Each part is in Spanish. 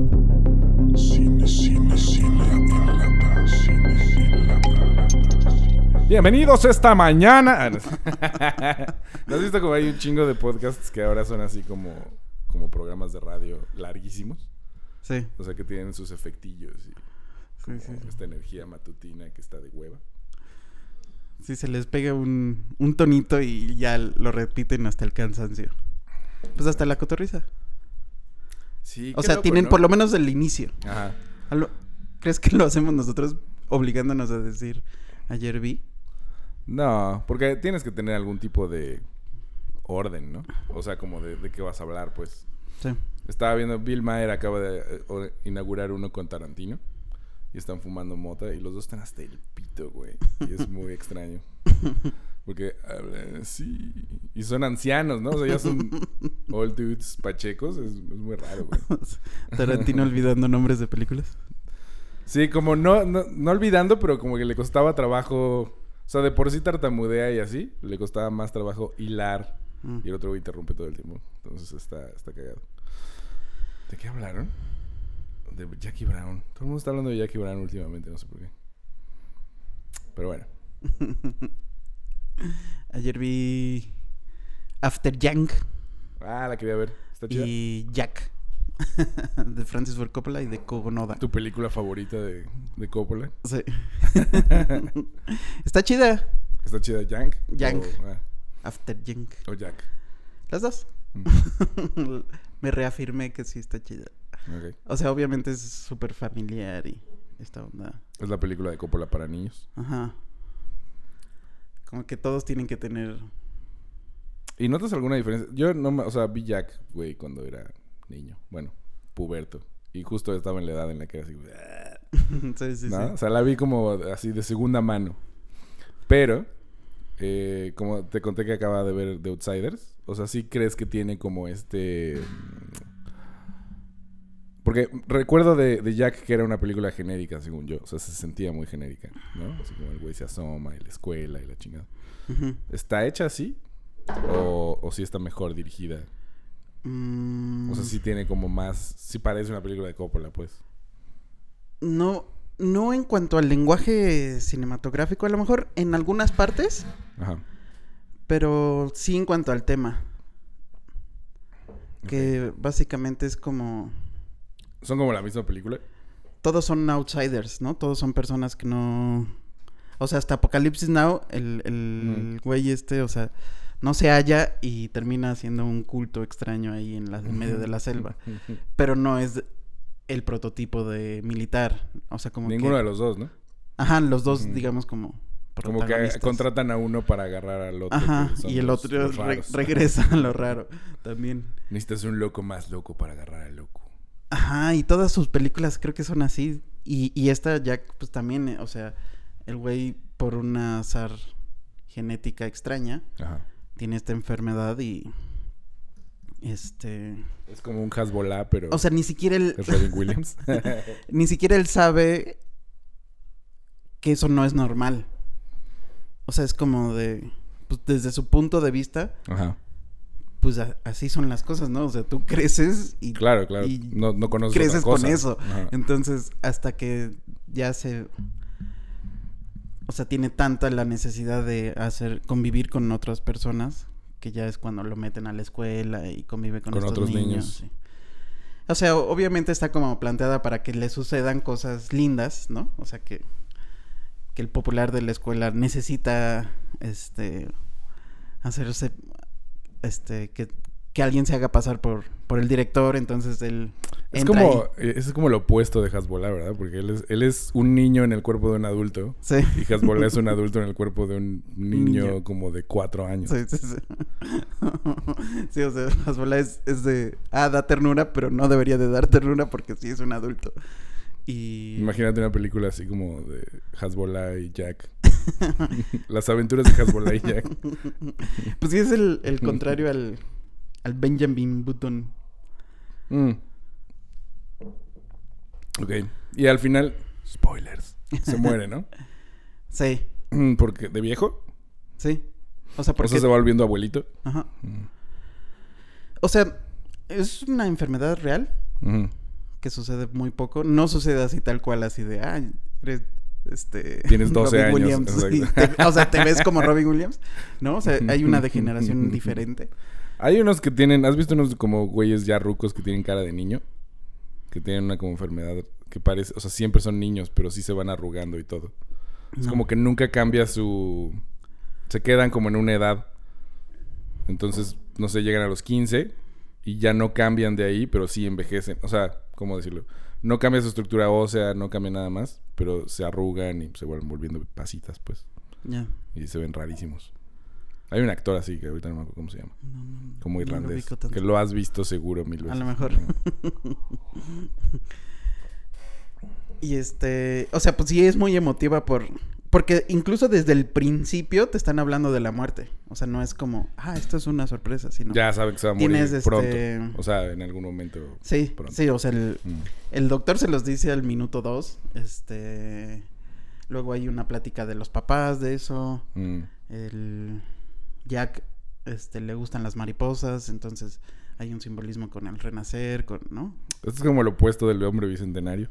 Cine, cine, cine en lata. Cine, cine, lata. Bienvenidos esta mañana. Ah, no. ¿No has visto como hay un chingo de podcasts que ahora son así como, como programas de radio larguísimos? Sí, O sea, que tienen sus efectillos y sí, sí. esta energía matutina que está de hueva. Sí, se les pega un, un tonito y ya lo repiten hasta el cansancio. Pues hasta la cotorriza. Sí, O sea, loco, tienen ¿no? por lo menos el inicio. Ajá. ¿Crees que lo hacemos nosotros obligándonos a decir ayer vi? No, porque tienes que tener algún tipo de orden, ¿no? O sea, como de, de qué vas a hablar, pues. Sí. Estaba viendo, Bill Maher acaba de eh, inaugurar uno con Tarantino. Y están fumando mota y los dos están hasta el pito, güey. Y es muy extraño. Porque hablan así. Y son ancianos, ¿no? O sea, ya son old dudes pachecos. Es, es muy raro, güey. Tarantino olvidando nombres de películas. Sí, como no, no, no olvidando, pero como que le costaba trabajo. O sea, de por sí tartamudea y así. Le costaba más trabajo hilar. Mm. Y el otro güey interrumpe todo el tiempo. Entonces está, está cagado. ¿De qué hablaron? De Jackie Brown. Todo el mundo está hablando de Jackie Brown últimamente, no sé por qué. Pero bueno. Ayer vi After Yang Ah, la quería ver. Está chida. y Jack de Francis Ford Coppola y de Kogo Noda. ¿Tu película favorita de, de Coppola? Sí. Está chida. ¿Está chida Yank? Yank. O, ah, After Yang. o Jack. Las dos. Mm, Me reafirmé que sí está chida. O sea, obviamente es súper familiar y esta onda. Es la película de Coppola para niños. Ajá. Como que todos tienen que tener. ¿Y notas alguna diferencia? Yo no me... O sea, vi Jack, güey, cuando era niño. Bueno, puberto. Y justo estaba en la edad en la que era así... sí, sí, ¿no? sí. O sea, la vi como así de segunda mano. Pero, eh, como te conté que acaba de ver The Outsiders, o sea, sí crees que tiene como este... Porque recuerdo de, de Jack que era una película genérica, según yo. O sea, se sentía muy genérica, ¿no? Así como el güey se asoma y la escuela y la chingada. ¿Está hecha así? ¿O, o sí está mejor dirigida? Mm, O sea, sí tiene como más... Sí parece una película de Coppola, pues. No, no en cuanto al lenguaje cinematográfico, a lo mejor en algunas partes, Ajá. pero sí en cuanto al tema. Que básicamente es como. ¿Son como la misma película? Todos son outsiders, ¿no? Todos son personas que no. O sea, hasta Apocalipsis Now, el, el Mm. güey este, o sea, no se halla y termina haciendo un culto extraño ahí en, la, en medio de la selva. Pero no es el prototipo de militar. O sea, como Ninguno que... de los dos, ¿no? Ajá, los dos, digamos, como. Como que contratan a uno para agarrar al otro. Ajá, y el otro re- regresa a lo raro también. Necesitas un loco más loco para agarrar al loco. Ajá, y todas sus películas creo que son así. Y, y esta Jack, pues también, eh, o sea, el güey por una azar genética extraña Ajá. tiene esta enfermedad y. Este. Es como un Hasbolá, pero O sea, ni siquiera él. es Robin Williams. ni siquiera él sabe que eso no es normal. O sea, es como de. Pues desde su punto de vista, Ajá. Pues a- así son las cosas, ¿no? O sea, tú creces y Claro, claro. Y no, no conoces creces otra cosa. con eso. Ajá. Entonces, hasta que ya se. O sea, tiene tanta la necesidad de hacer convivir con otras personas que ya es cuando lo meten a la escuela y convive con, Con estos otros niños. niños. sí. O sea, obviamente está como planteada para que le sucedan cosas lindas, ¿no? O sea que que el popular de la escuela necesita este hacerse este que, que alguien se haga pasar por por el director, entonces él Es como, ahí. eh, es como lo opuesto de Hasbolá, ¿verdad? Porque él es, él es un niño en el cuerpo de un adulto. Sí. Y Hasbolá es un adulto en el cuerpo de un niño, Niño. como de cuatro años. Sí, sí, sí. Sí, o sea, Hasbola es, es de. Ah, da ternura, pero no debería de dar ternura porque sí es un adulto. Y. Imagínate una película así como de Hasbolá y Jack. Las aventuras de Hasbolá y Jack. Pues sí, es el, el contrario al, al Benjamin Button. Mm. Ok. Y al final, spoilers. Se muere, ¿no? Sí, Mm, Porque, ¿de viejo? sí. O sea, Por porque. eso se va volviendo abuelito. Ajá. Mm. O sea, es una enfermedad real, que sucede muy poco. No sucede así tal cual, así de, ah, eres, este... Tienes 12 Robin años, Williams. exacto. Sí, te- o sea, te ves como Robin Williams, ¿no? O sea, hay una degeneración diferente. Hay unos que tienen, ¿has visto unos como güeyes ya rucos que tienen cara de niño? Que tienen una como enfermedad que parece, o sea, siempre son niños, pero sí se van arrugando y todo. Es como que nunca cambia su... Se quedan como en una edad. Entonces, no sé, llegan a los 15 y ya no cambian de ahí, pero sí envejecen. O sea, ¿cómo decirlo? No cambia su estructura ósea, no cambia nada más, pero se arrugan y se vuelven volviendo pasitas, pues. Ya. Y se ven rarísimos. Hay un actor así que ahorita no me acuerdo cómo se llama. No, no, Como no lo irlandés. ubico tanto. que lo has visto seguro mil veces. A lo mejor. Y este, o sea, pues sí es muy emotiva por porque incluso desde el principio te están hablando de la muerte. O sea, no es como, ah, esto es una sorpresa, sino Ya saben que se va a morir Tienes, este- pronto. O sea, en algún momento. Sí, pronto. sí, o sea, el, Mm. el doctor se los dice al minuto dos. Este, luego hay una plática de los papás de eso. Mm. El Jack, este, le gustan las mariposas, entonces hay un simbolismo con el renacer, con, ¿no? Esto es como el opuesto del hombre bicentenario.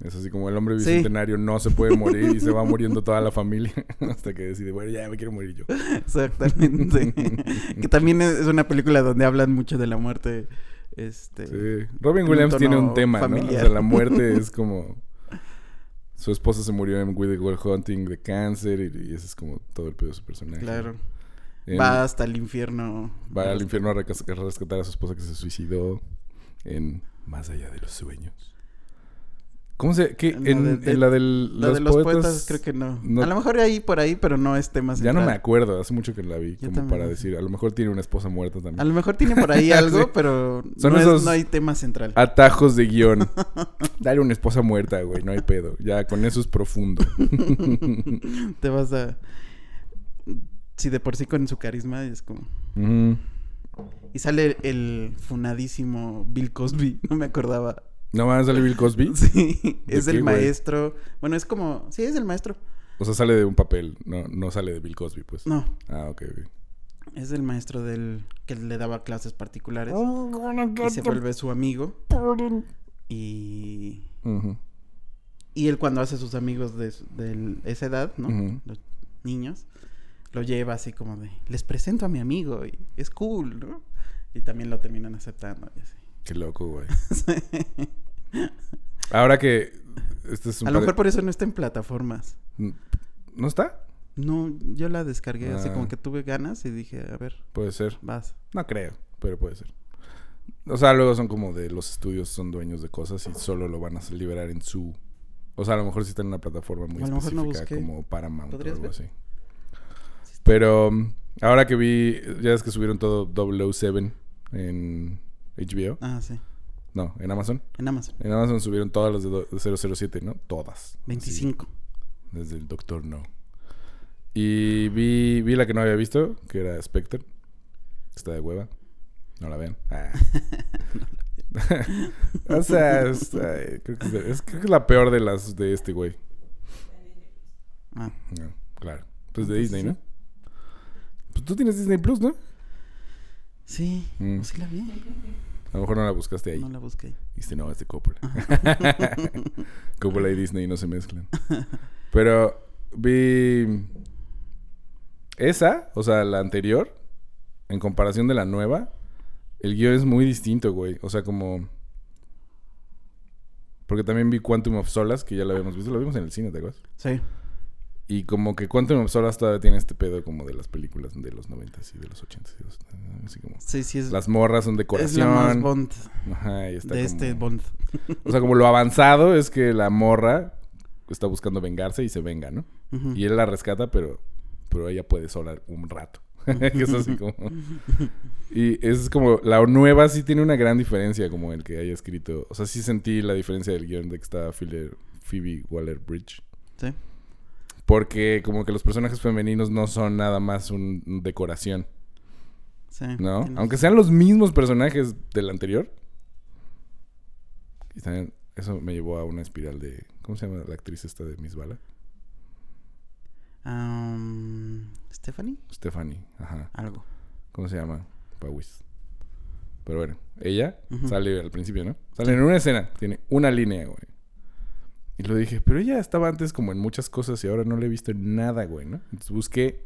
Es así como el hombre Sí. bicentenario no se puede morir y se va muriendo toda la familia hasta que decide, bueno, ya me quiero morir yo. Exactamente. que también es una película donde hablan mucho de la muerte. Este. Sí. Robin un Williams tiene un tema, ¿no? O sea, la muerte es como... Su esposa se murió en With the World Hunting de cáncer y, y ese es como todo el pedo de su personaje. Claro. En- Va hasta el infierno. Va al infierno a rescatar a su esposa que se suicidó en Más allá de los sueños. ¿Cómo se...? ¿Qué? En la En, de- en la del, La de los poetas, creo que no. no- A lo mejor ahí por ahí, pero no es tema Ya no me central. acuerdo, hace mucho que la vi, Yo como también. para decir, a lo mejor tiene una esposa muerta también. A lo mejor tiene por ahí algo, Sí. pero Son no, es- esos- no hay tema central. Atajos de guion. Dale una esposa muerta, güey, no hay pedo. Ya con eso es profundo. Te vas a. Si de por sí con su carisma es como. Y sale el funadísimo Bill Cosby, no me acordaba. ¿No van a salir Bill Cosby? Sí, ¿De es qué, el güey? maestro. Bueno, es como. Sí, es el maestro. O sea, sale de un papel, no, no sale de Bill Cosby, pues. No, Ah, ok, ok. es el maestro del. que le daba clases particulares. Oh, Y se vuelve su amigo. Y. Y él cuando hace sus amigos de, de esa edad, ¿no? Los niños, lo lleva así como de, les presento a mi amigo y es cool, ¿no? Y también lo terminan aceptando. y así. Qué loco, güey. Ahora que... Este es un A lo par mejor por eso no está en plataformas. ¿No está? No, yo la descargué así Ah. como que tuve ganas y dije, a ver, Puede ser. vas. No creo, pero puede ser. O sea, luego son como de los estudios son dueños de cosas y solo lo van a liberar en su... O sea, a lo mejor sí está en una plataforma muy no específica como Paramount o ¿Podrías algo ver? así. Pero um, ahora que vi, ya es que subieron todo 007 en HBO. Ah, sí, No, en Amazon. en Amazon. En Amazon subieron todas las de, do- de 007, ¿no? Todas. 25. Así, desde el Doctor No. Y vi, vi la que no había visto, que era Spectre. Está de hueva. No la vean. Ah. o sea, es, ay, creo, que es, creo que es la peor de las de este güey. Ah, No, claro. Pues de Disney, ¿no? Pues tú tienes Disney Plus, ¿no? Sí, Mm. sí la vi. A lo mejor no la buscaste ahí. No la busqué. Dijiste, no, es de Coppola. Coppola y Disney no se mezclan. Pero vi esa, o sea, la anterior, en comparación de la nueva, el guion es muy distinto, güey. O sea, como... Porque también vi Quantum of Solace, que ya lo habíamos visto, lo vimos en el cine, ¿te acuerdas? Sí. Y como que Quantum of Solace todavía tiene este pedo como de las películas de los 90 y de los 80 y los- así como... Sí, sí es, Las morras son es decoración. la más Bond Ajá, y está de como- este Bond. o sea, como lo avanzado es que la morra está buscando vengarse y se venga, ¿no? Y él la rescata, pero, pero ella puede sola un rato. que es así como... Y es como... La nueva sí tiene una gran diferencia como el que haya escrito. O sea, sí sentí la diferencia del guion de que Phoebe, Phoebe Waller-Bridge. Sí. Porque como que los personajes femeninos no son nada más un, un decoración, Sí. ¿no? tienes- Aunque sean los mismos personajes del anterior. Y también eso me llevó a una espiral de... ¿Cómo se llama la actriz esta de Miss Bala? Am, Stephanie, Stephanie, ajá. algo. ¿Cómo se llama? Pawis. Pero bueno, ella sale al principio, ¿no? Sale en una escena, tiene una línea, güey. Y lo dije, pero ella estaba antes como en muchas cosas y ahora no la he visto en nada, güey, ¿no? Entonces busqué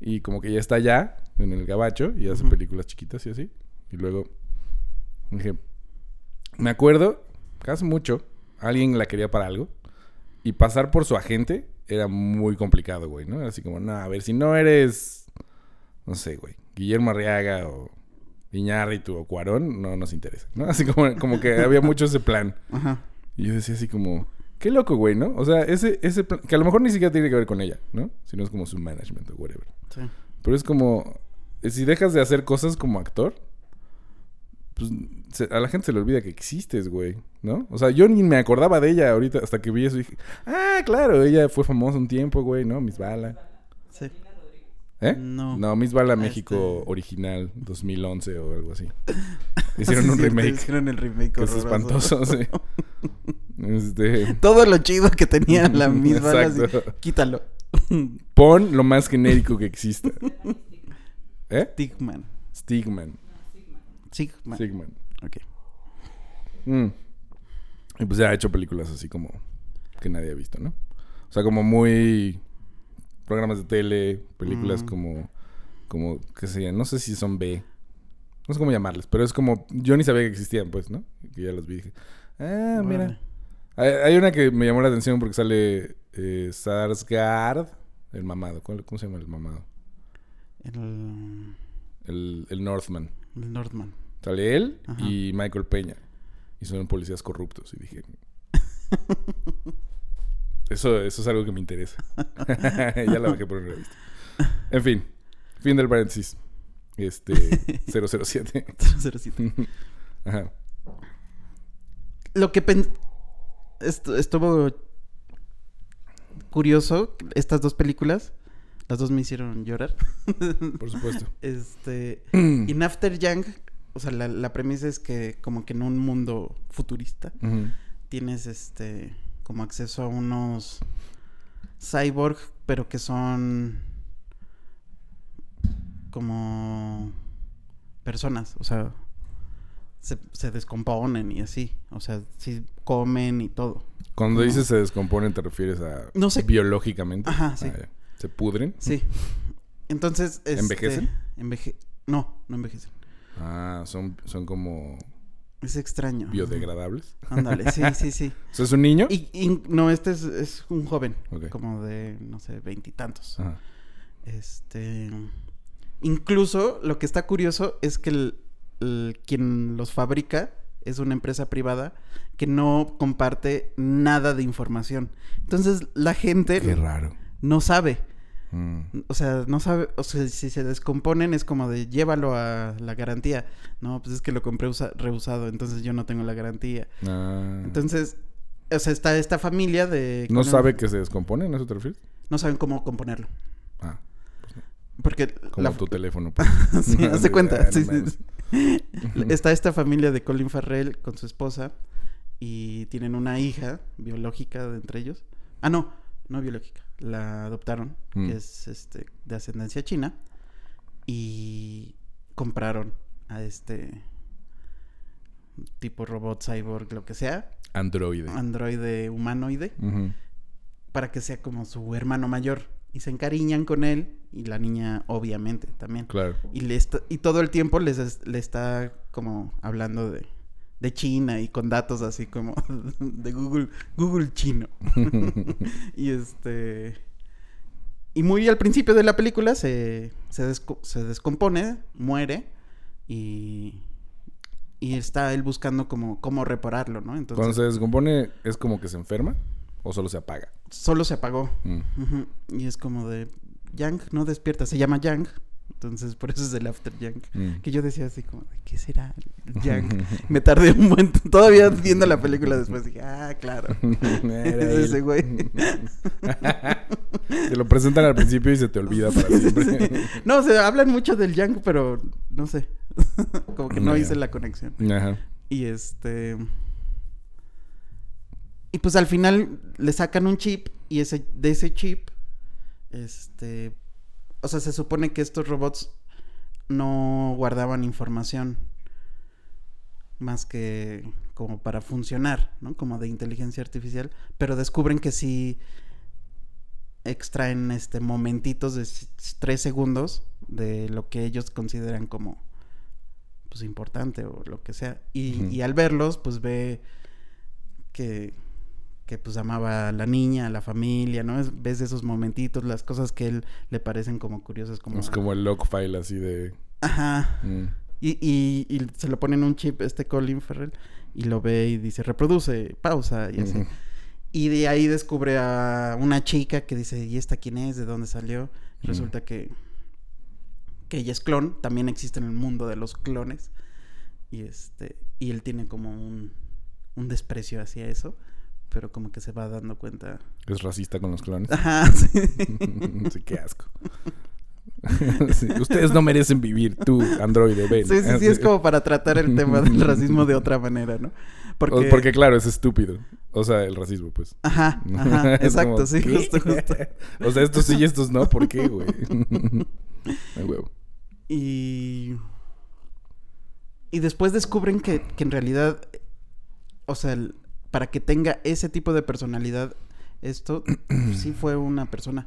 y como que ya está allá, en el gabacho, y hace películas chiquitas y así. Y luego dije, me acuerdo hace mucho alguien la quería para algo y pasar por su agente era muy complicado, güey, ¿no? Era así como, no, a ver, si no eres, no sé, güey, Guillermo Arriaga o Iñárritu o Cuarón, no nos interesa, ¿no? Así como, como que había mucho ese plan. Ajá. Y yo decía así como, qué loco, güey, ¿no? O sea, ese, ese plan, que a lo mejor ni siquiera tiene que ver con ella, ¿no? Sino es como su management o whatever. Sí. Pero es como, eh, si dejas de hacer cosas como actor, pues se- a la gente se le olvida que existes, güey, ¿no? O sea, yo ni me acordaba de ella ahorita hasta que vi eso y dije, ah, claro, ella fue famosa un tiempo, güey, ¿no? Miss Bala. Sí. ¿Eh? No. No, Miss Bala Ah, México este- original 2011 o algo así. Sí, Hicieron un remake. Hicieron el remake. Que es espantoso, sí. Este, Todo lo chido que tenía la misma. Exacto. quítalo. pon lo más genérico que exista. ¿Eh? Stigman. Stigman. Sigman. Sigman. Ok. Mm. Y pues ya ha hecho películas así como que nadie ha visto, ¿no? O sea, como muy programas de tele, películas Mm. como como que se no sé si son B. No sé cómo llamarles, pero es como yo ni sabía que existían, pues, ¿no? Que ya los vi y dije, "Ah, mira." Hay, hay una que me llamó la atención porque sale eh, Sarsgaard, el mamado. ¿Cuál- ¿Cómo se llama el mamado? El, El, el Northman. el Nordman. Sale él Ajá. y Michael Peña. Y son policías corruptos. Y dije. Eso, eso es algo que me interesa. ya la bajé por una revista. En fin. Fin del paréntesis. Este. 007. 007. Ajá. Lo que pen- estu- estuvo curioso, estas dos películas, las dos me hicieron llorar. Por supuesto. Este, in After Young, o sea, la, la premisa es que como que en un mundo futurista tienes este como acceso a unos cyborg, pero que son como personas, o sea, se, se descomponen y así, o sea, sí comen y todo. Cuando dices se descomponen, ¿te refieres a No sé. biológicamente? Ajá, sí. ya. ¿Se pudren? Sí. Entonces, este, ¿Envejecen? enveje- No, no envejecen. Ah, son, son como Es extraño. biodegradables. Ándale, sí, sí, sí. O sea, es un niño. Y, y- no, este es, es un joven, como de, no sé, veintitantos. Este. Incluso lo que está curioso es que el, el- quien los fabrica es una empresa privada que no comparte nada de información. Entonces la gente Qué raro. no sabe. Mm. O sea, no sabe. O sea, si se descomponen es como de llévalo a la garantía. No, pues es que lo compré usa- reusado, entonces yo no tengo la garantía. Ah. Entonces, o sea, está esta familia de. ¿No sabe que se descomponen? ¿A eso te refieres? No saben cómo componerlo. Ah, Porque como la- tu teléfono. pues. sí, cuenta. Ah, no sí, sí. Está esta familia de Colin Farrell con su esposa y tienen una hija biológica de entre ellos. Ah, no, no biológica. La adoptaron, Mm. que es este de ascendencia china y compraron a este tipo robot cyborg, lo que sea, Androide. androide humanoide, para que sea como su hermano mayor y se encariñan con él y la niña obviamente también. Claro. Y, le está- y todo el tiempo les es- le está como hablando de, de China y con datos así como de Google, Google chino. y este... Y muy al principio de la película se, se, desco- se descompone, muere y, y está él buscando como cómo repararlo, ¿no? Entonces Cuando se descompone, ¿es como que se enferma? ¿O solo se apaga? solo se apagó. Mm. Y es como de, Yang no despierta, se llama Yang. Entonces por eso es el After Yang. Mm. Que yo decía así como, ¿qué será el Yang? Me tardé un buen... Todavía viendo la película después dije, ah, claro. Es ese güey. te lo presentan al principio y se te olvida para siempre. No, o sea, hablan mucho del Yang, pero no sé. como que no hice la conexión. Ajá. Y este... Y pues al final le sacan un chip y ese de ese chip, este... O sea, se supone que estos robots no guardaban información. más que como para funcionar, ¿no? Como de inteligencia artificial, pero descubren que sí extraen este momentitos de tres segundos de lo que ellos consideran como pues importante o lo que sea y, y al verlos pues ve que que pues amaba a la niña, a la familia, ¿no? Es- ves esos momentitos, las cosas que él le parecen como curiosas, como... Es como el log file así de... Ajá. mm, Y, y, y se lo ponen un chip este Colin Farrell y lo ve y dice reproduce, pausa y así. Y de ahí descubre a una chica que dice, ¿y esta quién es? ¿De dónde salió? Mm. Resulta que, que ella es clon, también existe en el mundo de los clones. Y este, y él tiene como un, un desprecio hacia eso, pero como que se va dando cuenta. Es racista con los clones. Ajá, sí. sí, qué asco. Sí, Ustedes no merecen vivir, tú, androide, ven. Sí, sí, sí, es como para tratar el tema del racismo de otra manera, ¿no? O- Porque, claro, es estúpido. O sea, el racismo, pues. Ajá, ajá, exacto, como, sí, justo, justo. o sea, estos sí y estos no, ¿por qué, güey? Ay, huevo. Y. Y después descubren que, que en realidad. O sea, el- para que tenga ese tipo de personalidad, esto sí fue una persona.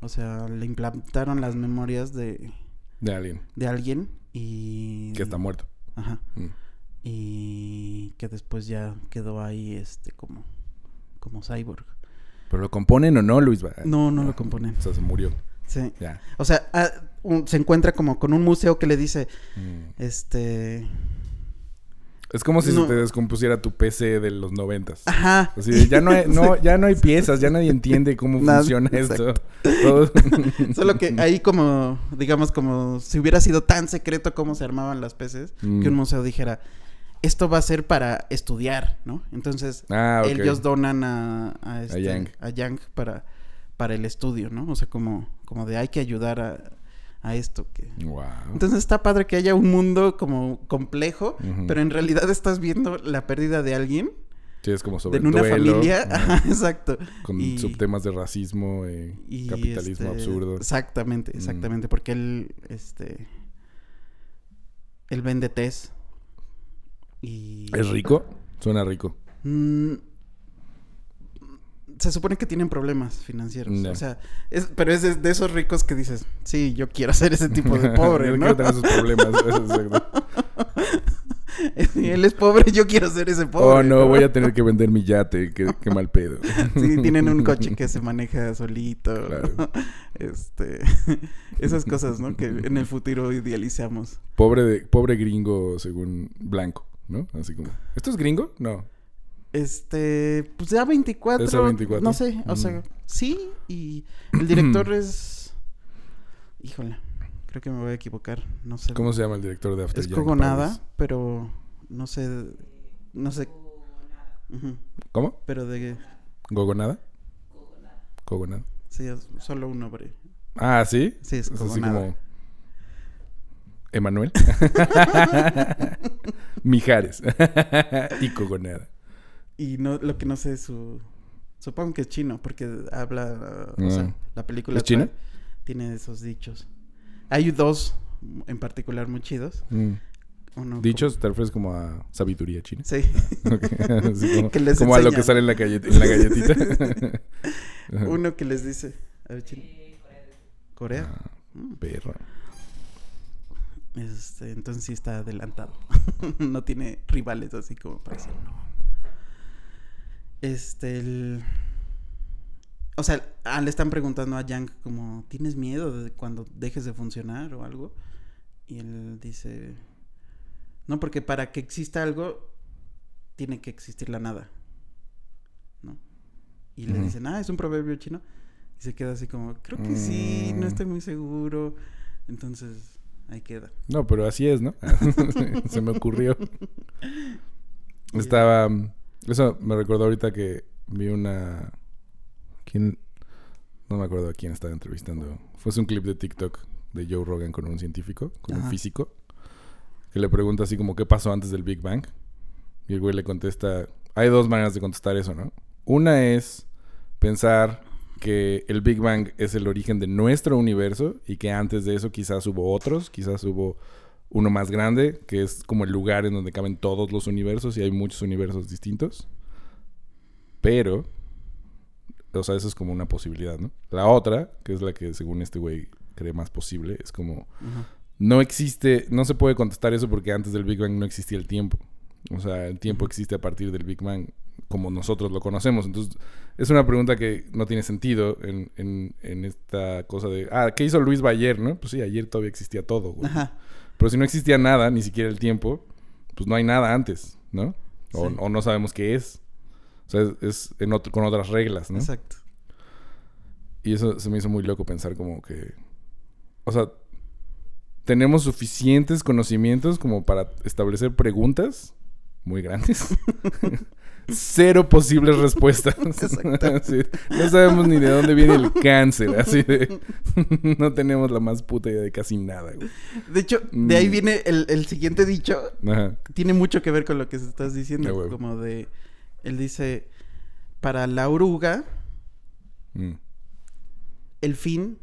O sea, le implantaron las memorias de, De alguien de alguien y. que está muerto. Ajá. Mm. Y que después ya quedó ahí, este, como. Como cyborg. ¿Pero lo componen o no, Luis? No, no lo Ah, componen. O sea, se murió. Sí. Ya. O sea, ah, un- se encuentra como con un museo que le dice, Mm. este. Es como si No. se te descompusiera tu PC de los noventas. Ajá. Así de, ya no hay, no, ya no hay piezas, ya nadie entiende cómo Nada, funciona esto. Todo- Solo que ahí como, digamos, como si hubiera sido tan secreto cómo se armaban las peces, Mm. que un museo dijera, esto va a ser para estudiar, ¿no? Entonces, Ah, ellos donan a, a, este- Yang. a Yang para, para el estudio, ¿no? O sea, como, como de hay que ayudar a, a esto. Que... Wow. Entonces está padre que haya un mundo como complejo, pero en realidad estás viendo la pérdida de alguien, Sí, es como sobre en una duelo, familia, Ajá, exacto. con y- subtemas de racismo y, y, capitalismo este, absurdo. Exactamente, Mm. exactamente, porque él, este, él vende tés y ¿Es rico? Suena rico. Mm, se supone que tienen problemas financieros, o sea, es, pero es de, de esos ricos que dices, sí, yo quiero ser ese tipo de pobre, Yo ¿no? quiero tener esos problemas. él es pobre, yo quiero ser ese pobre. oh, no, voy a tener que vender mi yate. Qué, qué mal pedo. Sí, tienen un coche que se maneja solito. Claro. Este, esas cosas, ¿no? Que en el futuro idealizamos. Pobre, de, pobre gringo según blanco, ¿no? Así como... ¿Esto es gringo? No. Este, pues ya 24. Es A24. No sé, o sea, Mm. sí. Y el director es. Híjole, creo que me voy a equivocar. No sé. ¿Cómo se llama el director de After Es Cogonada, pero no sé. No sé. ¿Cómo? Pero de. ¿Gogonada? Cogonada. Sí, es solo un nombre. Ah, ¿sí? Sí, es así Cogonada. como... ¿Emanuel? Mijares. y Cogonada. Y no, lo que no sé es su. Supongo que es chino, porque habla. O Ah. sea, la película. ¿Es chino? Tiene esos dichos. Hay dos en particular muy chidos. Mm. Uno Dichos, te refieres como a sabiduría china. como- Sí. Como, Que les como a lo que sale en la, gallet- en la galletita. Uno que les dice. A ver, chino. Corea. Ah, Mm. perro. Este, entonces sí está adelantado. no tiene rivales así como para decir no. Este, el... O sea, ah, le están preguntando a Yang como, ¿tienes miedo de cuando dejes de funcionar o algo? Y él dice, no, porque para que exista algo, tiene que existir la nada. ¿No? Y le dicen, ah, es un proverbio chino. Y se queda así como, creo que sí, no Mm. estoy muy seguro. Entonces, ahí queda. No, pero así es, ¿no? Se me ocurrió. Estaba... Eso me recordó ahorita que vi una... ¿Quién? No me acuerdo a quién estaba entrevistando. Fue un clip de TikTok de Joe Rogan con un científico, con un físico, que le pregunta así como qué pasó antes del Big Bang. Y el güey le contesta... Hay dos maneras de contestar eso, ¿no? Una es pensar que el Big Bang es el origen de nuestro universo y que antes de eso quizás hubo otros, quizás hubo uno más grande, que es como el lugar en donde caben todos los universos y hay muchos universos distintos. Pero, o sea, eso es como una posibilidad, ¿no? La otra, que es la que según este güey cree más posible, es como no existe, no se puede contestar eso porque antes del Big Bang no existía el tiempo. O sea, el tiempo existe a partir del Big Bang como nosotros lo conocemos. Entonces, es una pregunta que no tiene sentido en, en, en esta cosa de, ah, ¿qué hizo Luis ayer, no? Pues sí, ayer todavía existía todo, güey. Ajá. Pero si no existía nada, ni siquiera el tiempo, pues no hay nada antes, ¿no? O, Sí. o no sabemos qué es. O sea, es, es en otro- con otras reglas, ¿no? Exacto. Y eso se me hizo muy loco pensar como que... O sea, tenemos suficientes conocimientos como para establecer preguntas muy grandes. Cero posibles respuestas. Exacto. Así, no sabemos ni de dónde viene el cáncer. Así de... no tenemos la más puta idea de casi nada, güey. De hecho, de ahí Mm. viene el, el siguiente dicho. Ajá. Tiene mucho que ver con lo que estás diciendo. huevo. Como de. Él dice. Para la oruga, Mm. el fin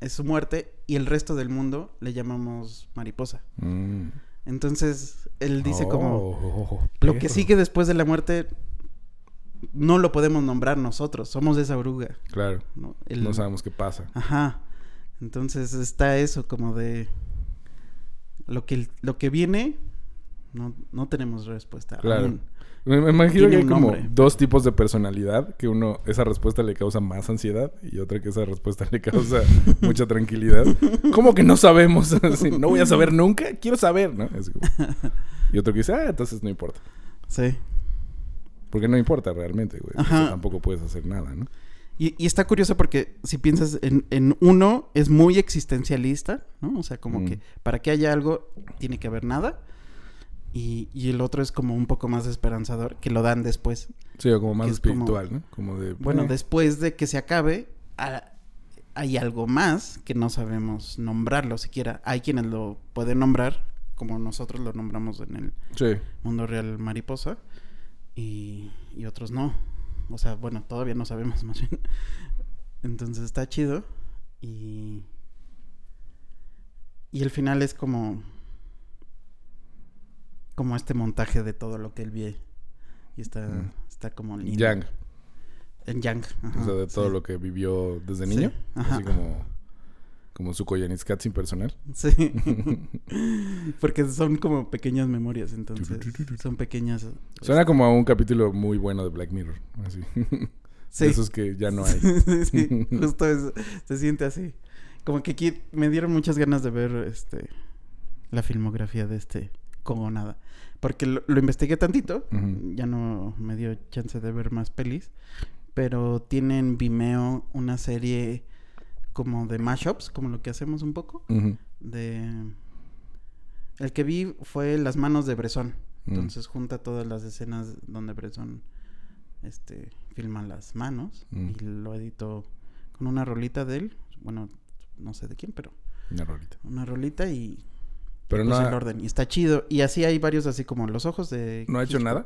es su muerte y el resto del mundo le llamamos mariposa. Mm. Entonces, él dice como. Oh, Lo que sigue después de la muerte. No lo podemos nombrar nosotros. Somos esa oruga. Claro. ¿no? El- No sabemos qué pasa. Ajá. Entonces está eso como de lo que lo que viene no, no tenemos respuesta. Claro. aún. Me, imagino que hay como nombre. dos tipos de personalidad, que uno, esa respuesta le causa más ansiedad y otra que esa respuesta le causa mucha tranquilidad. ¿Cómo que no sabemos? Así, no voy a saber nunca, quiero saber, ¿no? Como- Y otro que dice, ah, entonces no importa. Sí. Porque no importa realmente, güey. Ajá. tampoco puedes hacer nada, ¿no? Y, y está curioso porque si piensas en, en uno es muy existencialista, ¿no? O sea, como Mm. que para que haya algo tiene que haber nada. Y, y el otro es como un poco más esperanzador, que lo dan después. Sí, o como más como- espiritual, ¿no? Como de... Bueno, eh, después de que se acabe, hay algo más que no sabemos nombrarlo siquiera. Hay quienes lo pueden nombrar, como nosotros lo nombramos en el Sí, mundo real mariposa, y, y otros no. O sea, bueno, todavía no sabemos más bien. Entonces está chido. Y. Y el final es como. Como este montaje de todo lo que él vio. Y está, Mm. está como lindo. Yang. En Yang. ajá, o sea, de todo sí. lo que vivió desde Sí, niño. ajá. Así como... Como su Koyaanisqatsi personal. Sí. Porque son como pequeñas memorias, entonces. Son pequeñas. Suena como a un capítulo muy bueno de Black Mirror. Así. Sí. Esos que ya no hay. sí, sí, justo eso. Se siente así. Como que aquí me dieron muchas ganas de ver este la filmografía de este como nada. Porque lo, lo investigué tantito. Ya no me dio chance de ver más pelis. Pero tiene en Vimeo una serie como de mashups, como lo que hacemos un poco. De. El que vi fue Las manos de Bresson. Mm. Entonces junta todas las escenas donde Bresson este, filma las manos Mm. y lo editó con una rolita de él. Bueno, no sé de quién, pero Una rolita. una rolita y Pero puso no el ha, orden. Y está chido. Y así hay varios así como Los ojos de... ¿no ha hecho nada.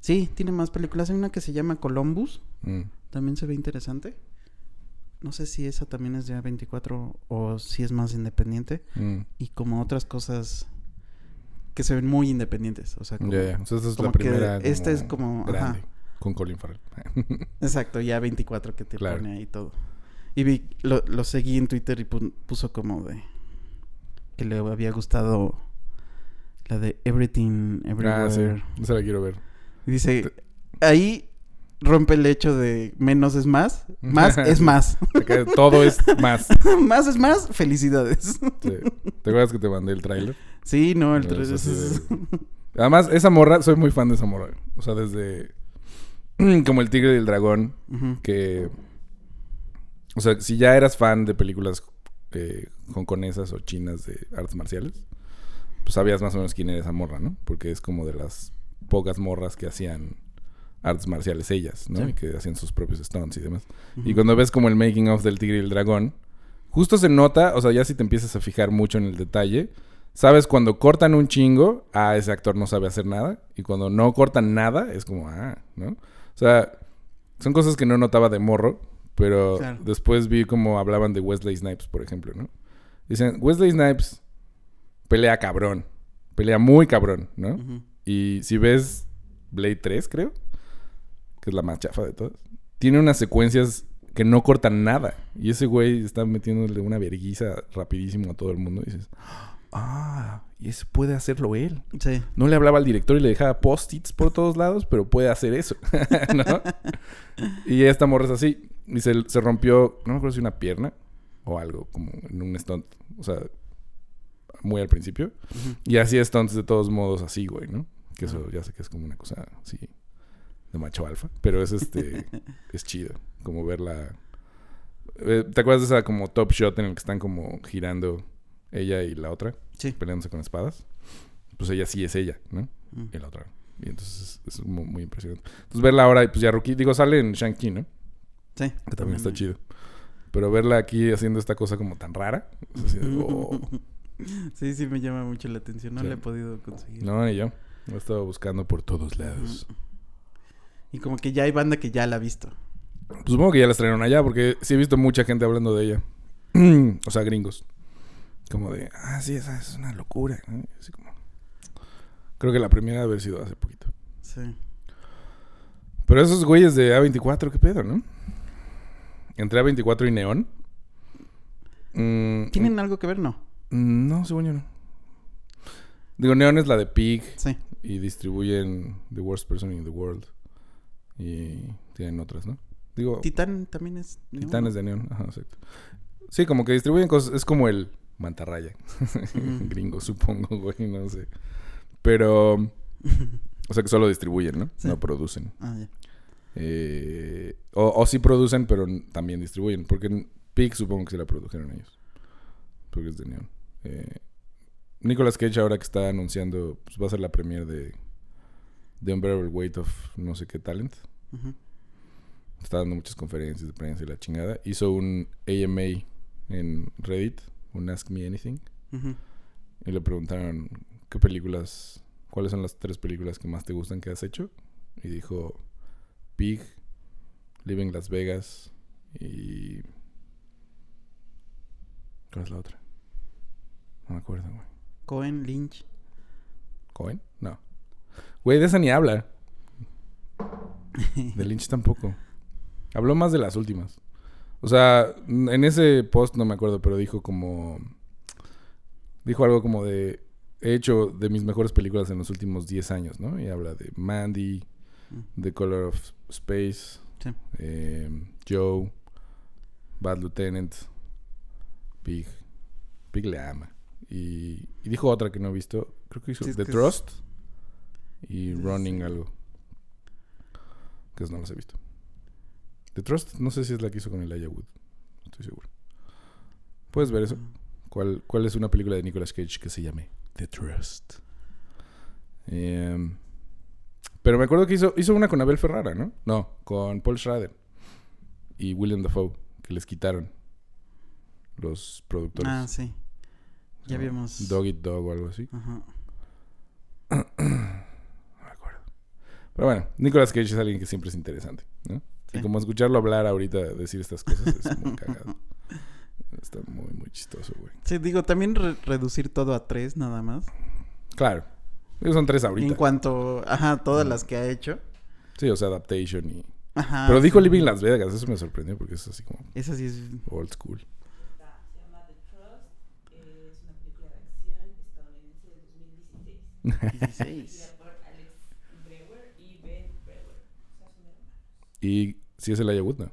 Sí, tiene más películas. Hay una que se llama Columbus. Mm. También se ve interesante. No sé si esa también es de A24 o si es más independiente. Mm. Y como otras cosas que se ven muy independientes. O sea, como... Ya. O sea, esta es como la que primera. esta es como, ajá. Con Colin Farrell. Exacto, ya 24 que te Claro. pone ahí todo. Y vi, lo, lo seguí en Twitter y pu- puso como de que le había gustado la de Everything ah, sí. Everywhere. Esa la quiero ver. Dice, ahí rompe el hecho de menos es más, más es más. Todo es más. más es más, felicidades. Sí. ¿Te acuerdas que te mandé el tráiler? sí, no, el sí es- de- Además, esa morra, soy muy fan de esa morra. O sea, desde. Como el Tigre y el Dragón. Que. O sea, si ya eras fan de películas eh, hongkonesas o chinas de artes marciales, pues sabías más o menos quién era esa morra, ¿no? Porque es como de las pocas morras que hacían artes marciales ellas, ¿no? Sí. Y que hacían sus propios stunts y demás. Y cuando ves como el making of del Tigre y el Dragón, justo se nota, o sea, ya si te empiezas a fijar mucho en el detalle, sabes cuando cortan un chingo, ah, ese actor no sabe hacer nada. Y cuando no cortan nada, es como, ah, ¿no? O sea, son cosas que no notaba de morro, pero Claro. después vi como hablaban de Wesley Snipes, por ejemplo, ¿no? Dicen, Wesley Snipes pelea cabrón. Pelea muy cabrón, ¿no? Y si ves Blade 3, creo, que es la más chafa de todas, tiene unas secuencias que no cortan nada. Y ese güey está metiéndole una verguiza rapidísimo a todo el mundo. Y dices, ah, y eso puede hacerlo él. Sí. No le hablaba al director y le dejaba post-its por todos lados, pero puede hacer eso, ¿no? y esta morra es así. Y se, se rompió, no me acuerdo si una pierna o algo, como en un stunt. O sea, muy al principio. Y hacía stunts de todos modos así, güey, ¿no? Que eso Ah. ya sé que es como una cosa así de macho alfa. Pero es este, es chido. Como verla. Eh, ¿Te acuerdas de esa como top shot en el que están como girando ella y la otra? Sí. Peleándose con espadas. Pues ella sí es ella, ¿no? Mm. Y la otra. Y entonces es, es mu- muy, impresionante. Entonces verla ahora, y pues ya rookie, digo, sale en Shang-Chi, ¿no? Sí. Que también está chido. Pero verla aquí haciendo esta cosa como tan rara. es así de, oh. Sí, sí me llama mucho la atención. No Sí. la he podido conseguir. No, ni yo. Lo he estado buscando por todos lados. Y como que ya hay banda que ya la ha visto. Pues supongo que ya la estrenaron allá, porque sí he visto mucha gente hablando de ella. o sea, gringos. Como de, ah, sí, esa es una locura. Así como... Creo que la primera debe haber sido hace poquito. Sí. Pero esos güeyes de A24, ¿qué pedo, no? Entre A24 y Neon. mm, ¿Tienen algo que ver? No. mm, No, según yo no. Digo, Neon es la de Pig Sí. y distribuyen The Worst Person in the World. Y tienen otras, ¿no? Digo, Titán también es. ¿no? Titanes de Neon. Ajá, exacto. Sí, como que distribuyen cosas. Es como el mantarraya. Ujú. Gringo, supongo, güey, no sé. Pero. O sea que solo distribuyen, ¿no? Sí. No producen. Ah, ya. Eh, o, o sí producen, pero también distribuyen. Porque Pig supongo que se la produjeron ellos. Porque es de Neon. Eh, Nicolas Cage ahora que está anunciando, pues va a ser la premiere de The Unbearable Weight of no sé qué talent. Ujú. Está dando muchas conferencias de prensa y la chingada. Hizo un AMA en Reddit, un Ask Me Anything. Y le preguntaron qué películas, cuáles son las tres películas que más te gustan que has hecho. Y dijo Pig, Living Las Vegas y... ¿Cuál es la otra? No me acuerdo, güey. Cohen, Lynch. ¿Cohen? No. Güey, de esa ni habla. De Lynch tampoco. Habló más de las últimas. O sea, en ese post no me acuerdo, pero dijo como... Dijo algo como de... He hecho de mis mejores películas en los últimos 10 años, ¿no? Y habla de Mandy, Mm. The Color of Space, Sí. eh, Joe, Bad Lieutenant, Pig. Pig le ama. Y, y dijo otra que no he visto. Creo que hizo Sí, The que es- Trust y Running sí. algo. Que no los he visto. The Trust, no sé si es la que hizo con Elijah Wood. No estoy seguro. Puedes ver eso. Mm. ¿Cuál, ¿Cuál es una película de Nicolas Cage que se llame The Trust? Em, pero me acuerdo que hizo, hizo una con Abel Ferrara, ¿no? No, con Paul Schrader y William Dafoe, que les quitaron los productores. Ah, sí. Ya No, habíamos. Dog Eat Dog o algo así. Ajá. No me acuerdo. Pero bueno, Nicolas Cage es alguien que siempre es interesante, ¿no? Sí. Y como escucharlo hablar ahorita, decir estas cosas es muy cagado. Está muy, muy chistoso, güey. Sí, digo, también re- reducir todo a tres nada más. Claro. Son tres ahorita. En cuanto, ajá, todas Ujú. las que ha hecho. Sí, o sea, Adaptation y... Ajá. Pero dijo sí. Living Las Vegas, eso me sorprendió porque es así como Esa sí es. old school. Está- se llama The Trust, es una película de acción estadounidense de 2016, 16. dirigida por Alex Brewer y si es el no.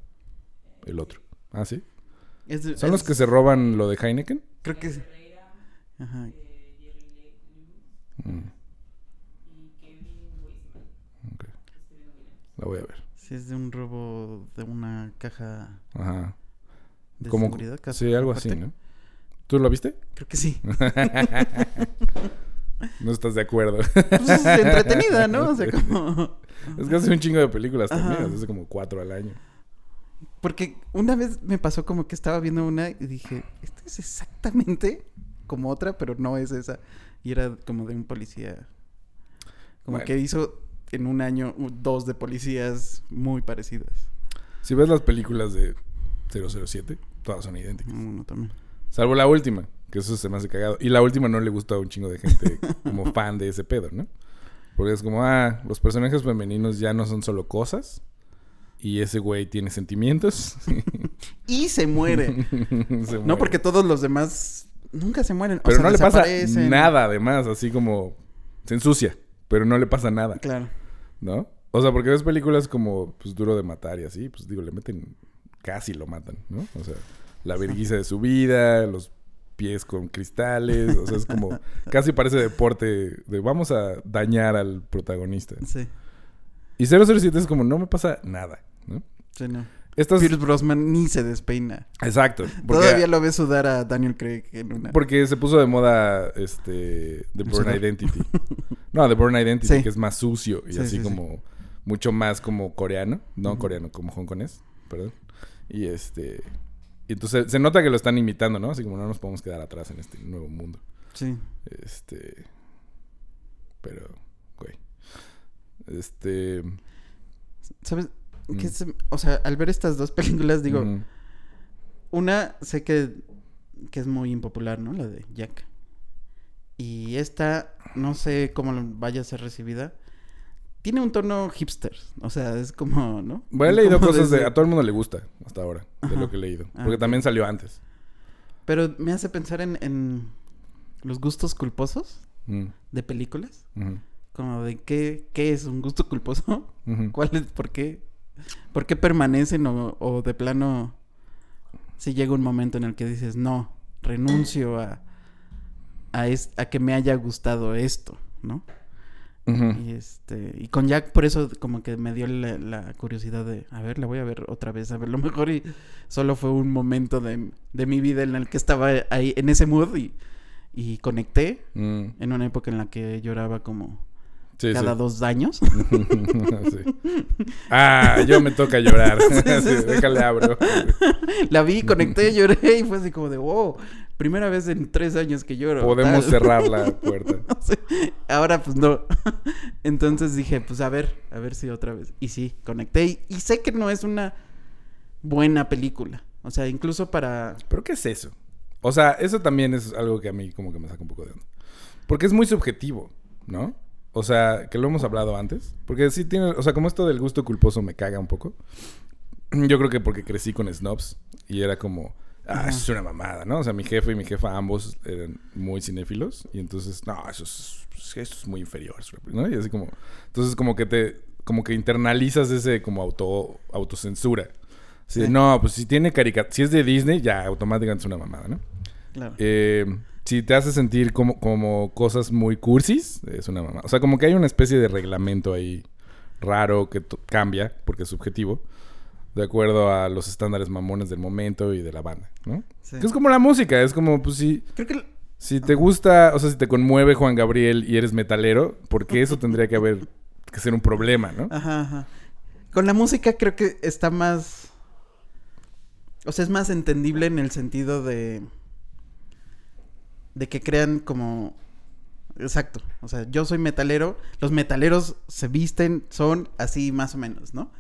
El otro. Ah, sí. Es ¿Son los es- que se roban lo de Heineken? Creo que sí. Ajá. Mm, La voy a ver. Sí, es de un robo de una caja Ajá. de Como, seguridad. caja sí, algo así. ¿no? ¿Tú lo viste? Creo que sí. no estás de acuerdo. Pues es entretenida, ¿no? O sea, como... es que hace un chingo de películas también. Hace como cuatro al año. Porque una vez me pasó como que estaba viendo una y dije, esta es exactamente como otra, pero no es esa. Y era como de un policía. Como Bueno. que hizo en un año dos de policías muy parecidas. Si ves las películas de 007, todas son idénticas. También. Salvo la última, Que eso se me hace cagado. Y la última no le gusta a un chingo de gente como fan de ese pedo, ¿no? Porque es como, ah, los personajes femeninos ya no son solo cosas. Y ese güey tiene sentimientos. Y se muere. Se No porque todos los demás nunca se mueren. o Pero sea, no le pasa nada, además. Así como... Se ensucia. Pero no le pasa nada. Claro. ¿No? O sea, porque ves películas como pues duro de matar y así, pues digo, le meten casi lo matan, ¿no? O sea, la vergüenza de su vida, los pies con cristales, o sea, es como casi parece deporte de vamos a dañar al protagonista. Sí. Y 007 es como no me pasa nada, ¿no? Sí, no. Estas Pierce Brosnan ni se despeina. Exacto, porque Todavía lo ve sudar a Daniel Craig en una. porque se puso de moda este The Born. Identity. No, The Born Identity Sí. que es más sucio y Sí, así sí, sí. como mucho más como coreano, no Ujú. coreano, como hongkonés, perdón. Y este y entonces se nota que lo están imitando, ¿no? Así como no nos podemos quedar atrás en este nuevo mundo. Sí. Este pero güey. Este ¿Sabes? Mm. Que se- o sea, al ver estas dos películas, digo, una sé que, que es muy impopular, ¿no? La de Jack. Y esta, no sé cómo vaya a ser recibida. Tiene un tono hipster. O sea, es como, ¿no? Bueno, he leído cosas de a todo el mundo le gusta hasta ahora, de lo que he leído, Ah, porque también salió antes. Pero me hace pensar en, en los gustos culposos Mm, de películas. Como de qué, qué es un gusto culposo. ¿Cuál es? ¿Por qué? ¿Por qué permanecen o, o de plano si llega un momento en el que dices, no, renuncio a, a, es- a que me haya gustado esto, ¿no? Y este y con Jack por eso como que me dio la, la curiosidad de, a ver, la voy a ver otra vez, a ver, lo mejor y solo fue un momento de, de mi vida en el que estaba ahí en ese mood y, y conecté Mm, en una época en la que lloraba como sí, cada sí. dos años. Sí. Ah, yo me toca llorar. Sí, déjale abro. La vi, conecté, lloré y fue así como de, wow, primera vez en tres años que lloro. Podemos tal". cerrar la puerta. Ahora pues no. Entonces dije, pues a ver, a ver si otra vez. Y sí, conecté y, y sé que no es una buena película. O sea, incluso para... ¿Pero qué es eso? O sea, eso también es algo que a mí como que me saca un poco de onda. Porque es muy subjetivo, ¿no? O sea, que lo hemos hablado antes. Porque sí tiene... O sea, como esto del gusto culposo me caga un poco. Yo creo que porque crecí con snobs. Y era como... Ah, eso es una mamada, ¿no? O sea, mi jefe y mi jefa ambos eran muy cinéfilos. Y entonces, no, eso es, eso es muy inferior. ¿no? Y así como... Entonces como que te... Como que internalizas ese como auto... Autocensura. Así de, Sí. no, pues si tiene caricatura... Si es de Disney, ya automáticamente es una mamada, ¿no? Claro. Eh, si te hace sentir como, como cosas muy cursis, es una mamá. O sea, como que hay una especie de reglamento ahí raro que cambia, porque es subjetivo, de acuerdo a los estándares mamones del momento y de la banda, ¿no? Sí. Que es como la música, es como, pues si, Creo que... si te gusta, o sea, si te conmueve Juan Gabriel y eres metalero, porque eso tendría que haber que ser un problema, ¿no? Ajá, ajá. Con la música creo que está más... O sea, es más entendible en el sentido de... De que crean como... Exacto. O sea, yo soy metalero. Los metaleros se visten, son así más o menos, ¿no?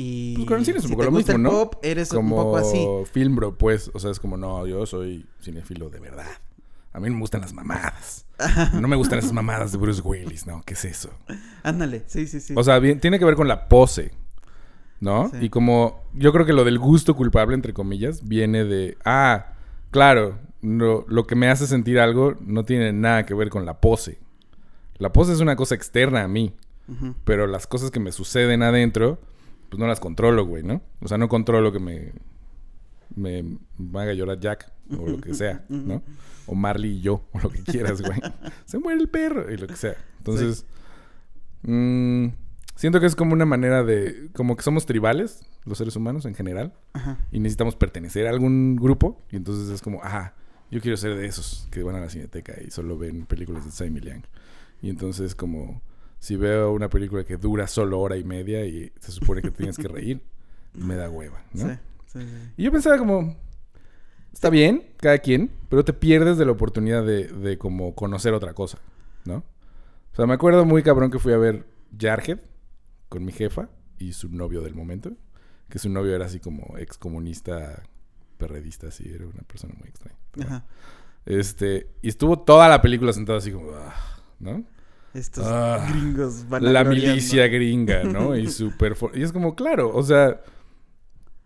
Y Pues con el cine es un si poco te lo gusta mismo, el ¿no? pop, eres como un poco así. film bro, pues, o sea, es como, no, yo soy cinéfilo de verdad. A mí no me gustan las mamadas. No me gustan esas mamadas de Bruce Willis, ¿no? ¿Qué es eso? Ándale, sí, sí, sí. O sea, bien- tiene que ver con la pose, ¿no? Sí. Y como yo creo que lo del gusto culpable, entre comillas, viene de, ah, claro, no- lo que me hace sentir algo no tiene nada que ver con la pose. La pose es una cosa externa a mí, pero las cosas que me suceden adentro, pues no las controlo, güey, ¿no? O sea, no controlo que me, me, me haga llorar Jack o lo que sea, ¿no? O Marley y yo, o lo que quieras, güey. Se muere el perro y lo que sea. Entonces, mm, siento que es como una manera de, como que somos tribales, los seres humanos en general, Ajá. y necesitamos pertenecer a algún grupo, y entonces es como, ah, yo quiero ser de esos que van a la cineteca y solo ven películas de Tsai Liang. Y entonces como si veo una película que dura solo hora y media y se supone que tienes que reír, me da hueva, ¿no? Sí, sí, sí. Y yo pensaba como, está bien, cada quien, pero te pierdes de la oportunidad de, de como conocer otra cosa, ¿no? O sea, me acuerdo muy cabrón que fui a ver Jarhead con mi jefa y su novio del momento, que su novio era así como ex comunista, perredista, así, era una persona muy extraña. Pero Ajá. Este, y estuvo toda la película sentado así como, "Ah", ¿no? Estos Ah, gringos van La milicia gringa, ¿no? Y súper... for- Y es como, claro, o sea...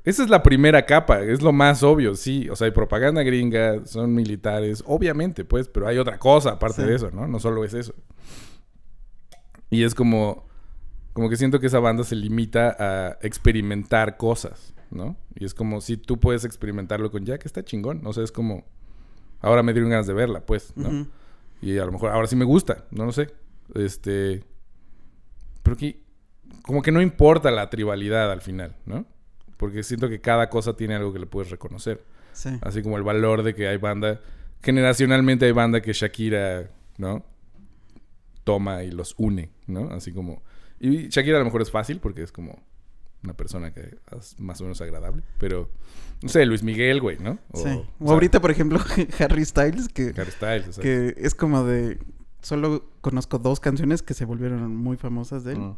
Esa es la primera capa, es lo más obvio, sí. O sea, hay propaganda gringa, son militares, obviamente, pues, pero hay otra cosa aparte Sí. de eso, ¿no? No solo es eso. Y es como... Como que siento que esa banda se limita a experimentar cosas, ¿no? Y es como si tú puedes experimentarlo con Jack, está chingón. O sea, es como... Ahora me dieron ganas de verla, pues, ¿no? Y a lo mejor ahora sí me gusta, no lo sé. Este. Pero que. Como que no importa la tribalidad al final, ¿no? Porque siento que cada cosa tiene algo que le puedes reconocer. Sí. Así como el valor de que hay banda. Generacionalmente hay banda que Shakira, ¿no? Toma y los une, ¿no? Así como. Y Shakira a lo mejor es fácil porque es como una persona que es más o menos agradable. Pero. No sé, Luis Miguel, güey, ¿no? O, sí. o ahorita, por ejemplo, Harry Styles, que, Harry Styles, o sea. que es como de... Solo conozco dos canciones que se volvieron muy famosas de él. Mm.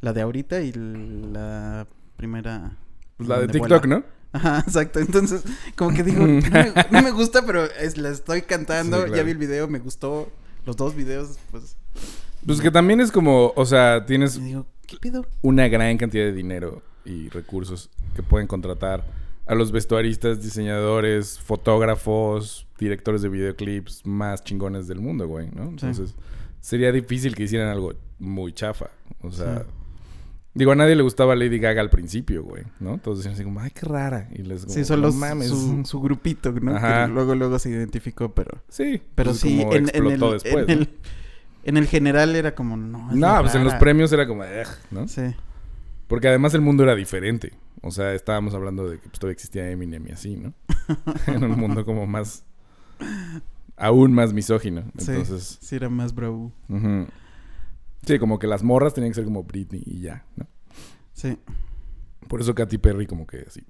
La de ahorita y la primera... Pues la de TikTok, vuela. ¿no? Ajá, exacto. Entonces, como que digo, no me, no me gusta, pero es, la estoy cantando. Sí, claro. Ya vi el video, me gustó. Los dos videos, pues... Pues que también es como, o sea, tienes digo, ¿qué pido? una gran cantidad de dinero y recursos que pueden contratar a los vestuaristas, diseñadores, fotógrafos, directores de videoclips más chingones del mundo, güey, ¿no? Entonces, sería difícil que hicieran algo muy chafa. O sea, Sí. digo, a nadie le gustaba Lady Gaga al principio, güey, ¿no? Todos decían así como, ay, qué rara. Y les como, Sí, son "No los, mames. su, su grupito, ¿no? Ajá. Que luego, luego se identificó, pero... Sí, Pero pues sí, en, el, después. en, ¿no? el, en el general era como, no, No, pues en los premios era como, ¿no? Sí, Porque además el mundo era diferente. O sea, estábamos hablando de que pues, todavía existía Eminem y así, ¿no? en un mundo como más... Aún más misógino. sí, Entonces... sí era más bravo. Sí, como que las morras tenían que ser como Britney y ya, ¿no? Sí, Por eso Katy Perry como que así...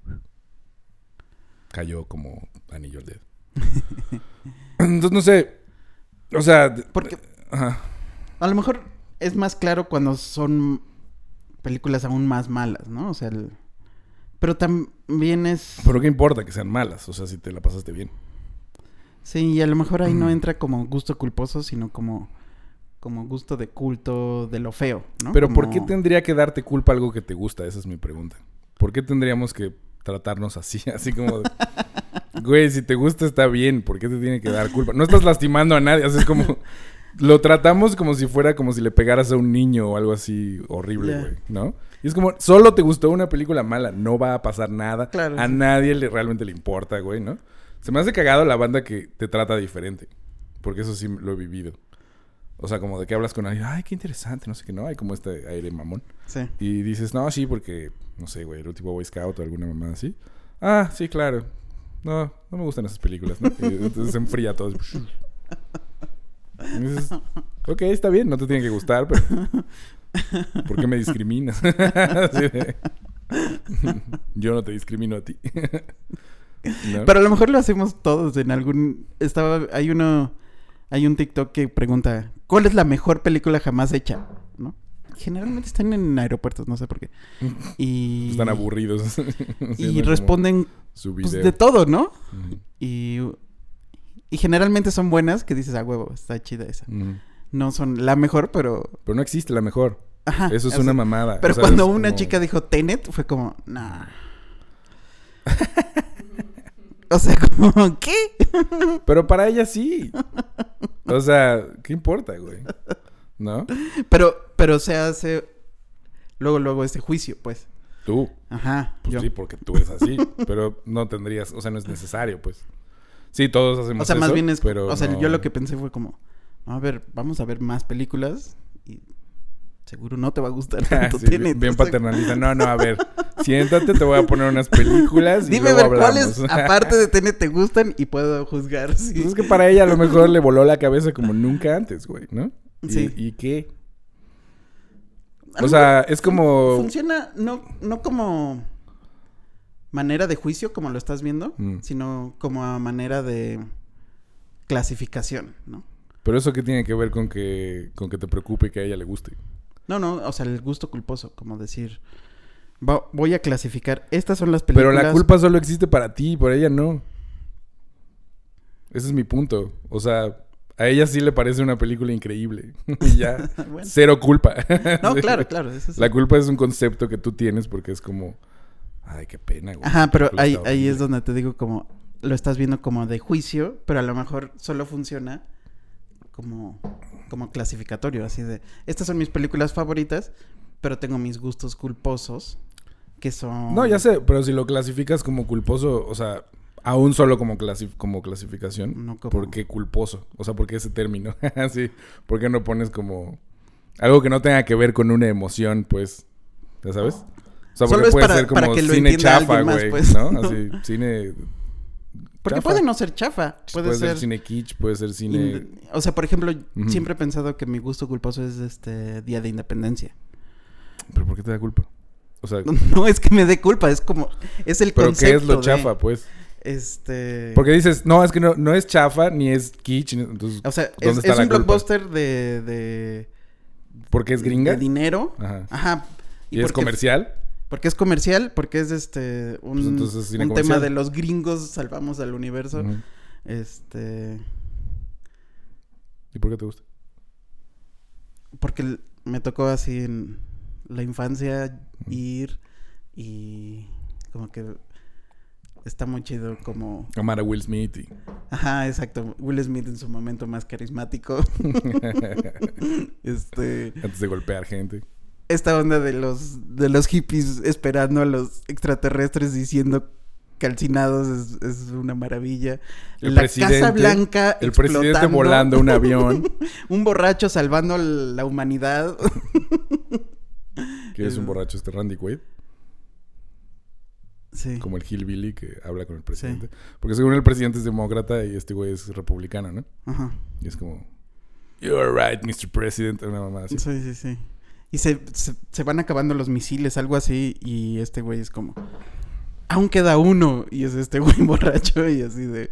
Cayó como anillo al dedo. Entonces, no sé. O sea... porque Ajá. a lo mejor es más claro cuando son películas aún más malas, ¿no? O sea, el- pero también es... Pero qué importa que sean malas. O sea, si te la pasaste bien. Sí, y a lo mejor ahí no Mm. entra como gusto culposo, sino como, como gusto de culto de lo feo, ¿no? Pero Como- ¿por qué tendría que darte culpa algo que te gusta? Esa es mi pregunta. ¿Por qué tendríamos que tratarnos así? Así como... de, Güey, si te gusta está bien. ¿Por qué te tiene que dar culpa? No estás lastimando a nadie. Así es como... Lo tratamos como si fuera como si le pegaras a un niño o algo así horrible, güey. ¿No? Y es como... Solo te gustó una película mala. No va a pasar nada. Claro, a sí. nadie le, realmente le importa, güey, ¿no? Se me hace cagado la banda que te trata diferente. Porque eso sí lo he vivido. O sea, como de que hablas con alguien, ay, qué interesante, no sé qué, no, hay como este aire mamón. Sí. Y dices, no, sí, porque, no sé, güey, un tipo Boy Scout o alguna mamada así. Ah, sí, claro. No, no me gustan esas películas, ¿no? Y entonces se enfría todo. Y dices, ok, está bien, no te tiene que gustar, pero... ¿Por qué me discriminas? Yo no te discrimino a ti. ¿No? Pero a lo mejor lo hacemos todos en algún... Estaba... Hay uno... Hay un TikTok que pregunta... ¿Cuál es la mejor película jamás hecha? ¿No? Generalmente están en aeropuertos, no sé por qué. Y... Están aburridos. Y responden Su pues, de todo, ¿no? Y... Y generalmente son buenas que dices, ah, huevo, está chida esa. No son la mejor, pero... Pero no existe la mejor. Ajá. Eso es o sea, una mamada. Pero O sea, cuando una como- chica dijo Tenet, fue como, nah. o sea, como, ¿qué? Pero para ella sí. O sea, ¿qué importa, güey? ¿No? Pero, pero se hace luego, luego este juicio, pues. Tú. Ajá. Pues yo. sí, porque tú eres así. pero no tendrías, o sea, no es necesario, pues. Sí, todos hacemos o sea, más eso, bien es, pero o sea, no- yo lo que pensé fue como, a ver, vamos a ver más películas y seguro no te va a gustar tanto Sí, bien, paternalista. No, no, a ver. Siéntate, te voy a poner unas películas y Dime a luego ver cuáles, aparte de Tenet, te gustan y puedo juzgar. Sí. Pues es que para ella a lo mejor le voló la cabeza como nunca antes, güey, ¿no? ¿Y, Sí. ¿Y qué? A O sea, es como... Funciona no, no como manera de juicio, como lo estás viendo, Mm. sino como a manera de clasificación, ¿no? Pero eso qué tiene que ver con que, con que te preocupe y que a ella le guste. No, no, o sea, el gusto culposo, como decir, "Va- voy a clasificar, estas son las Pero películas. la culpa solo existe para ti, por ella no. Ese es mi punto. O sea, a ella sí le parece una película increíble. y ya, Bueno. cero culpa. No, claro, claro. eso sí. La culpa es un concepto que tú tienes porque es como, ay, qué pena, güey. Ajá, pero ahí, ahí es horrible". donde te digo como lo estás viendo como de juicio, pero a lo mejor solo funciona como, como clasificatorio, así de, estas son mis películas favoritas, pero tengo mis gustos culposos, que son... No, ya sé, pero si lo clasificas como culposo, o sea, aún solo como, clasi- como clasificación, No como- ¿por qué culposo? O sea, ¿por qué ese término? sí, ¿por qué no pones como algo que no tenga que ver con una emoción, pues? ¿Ya sabes? O sea, Solo porque es puede para- ser como para que lo cine chafa, güey, pues. ¿no? Así, cine... Porque chafa. puede no ser chafa, puede, Puede, ser... ser... cine kitsch, puede ser cine... O sea, por ejemplo, siempre he pensado que mi gusto culposo es este Día de Independencia. ¿Pero por qué te da culpa? O sea, No es que me dé culpa, es como... Es el ¿pero concepto qué es lo de, chafa, pues? Este... Porque dices, no, es que no, no es chafa, ni es kitsch, ni- entonces... O sea, ¿Dónde es, está es la un culpa? blockbuster de... de ¿Porque es gringa? De dinero. Ajá. Ajá. ¿Y, es porque- comercial? Porque es comercial, porque es este un, Pues un tema comercial. de los gringos salvamos al universo. Este, ¿Y por qué te gusta? porque me tocó así en la infancia ir y como que está muy chido como Amar a Will Smith y... ajá, exacto, Will Smith en su momento más carismático. este, Antes de golpear gente. Esta onda de los de los hippies esperando a los extraterrestres diciendo calcinados es, es una maravilla. El la presidente- Casa Blanca El presidente volando un avión. un borracho salvando la humanidad. que es un borracho este Randy Quaid. sí. Como el hillbilly que habla con el presidente. Porque según el presidente es demócrata y este güey es republicano, ¿no? Ajá. Y es como... You're right, Mr. President. Una mamá así. Sí, sí, sí. Y se, se, se van acabando los misiles, algo así, y este güey es como aún queda uno y es este güey borracho y así de Él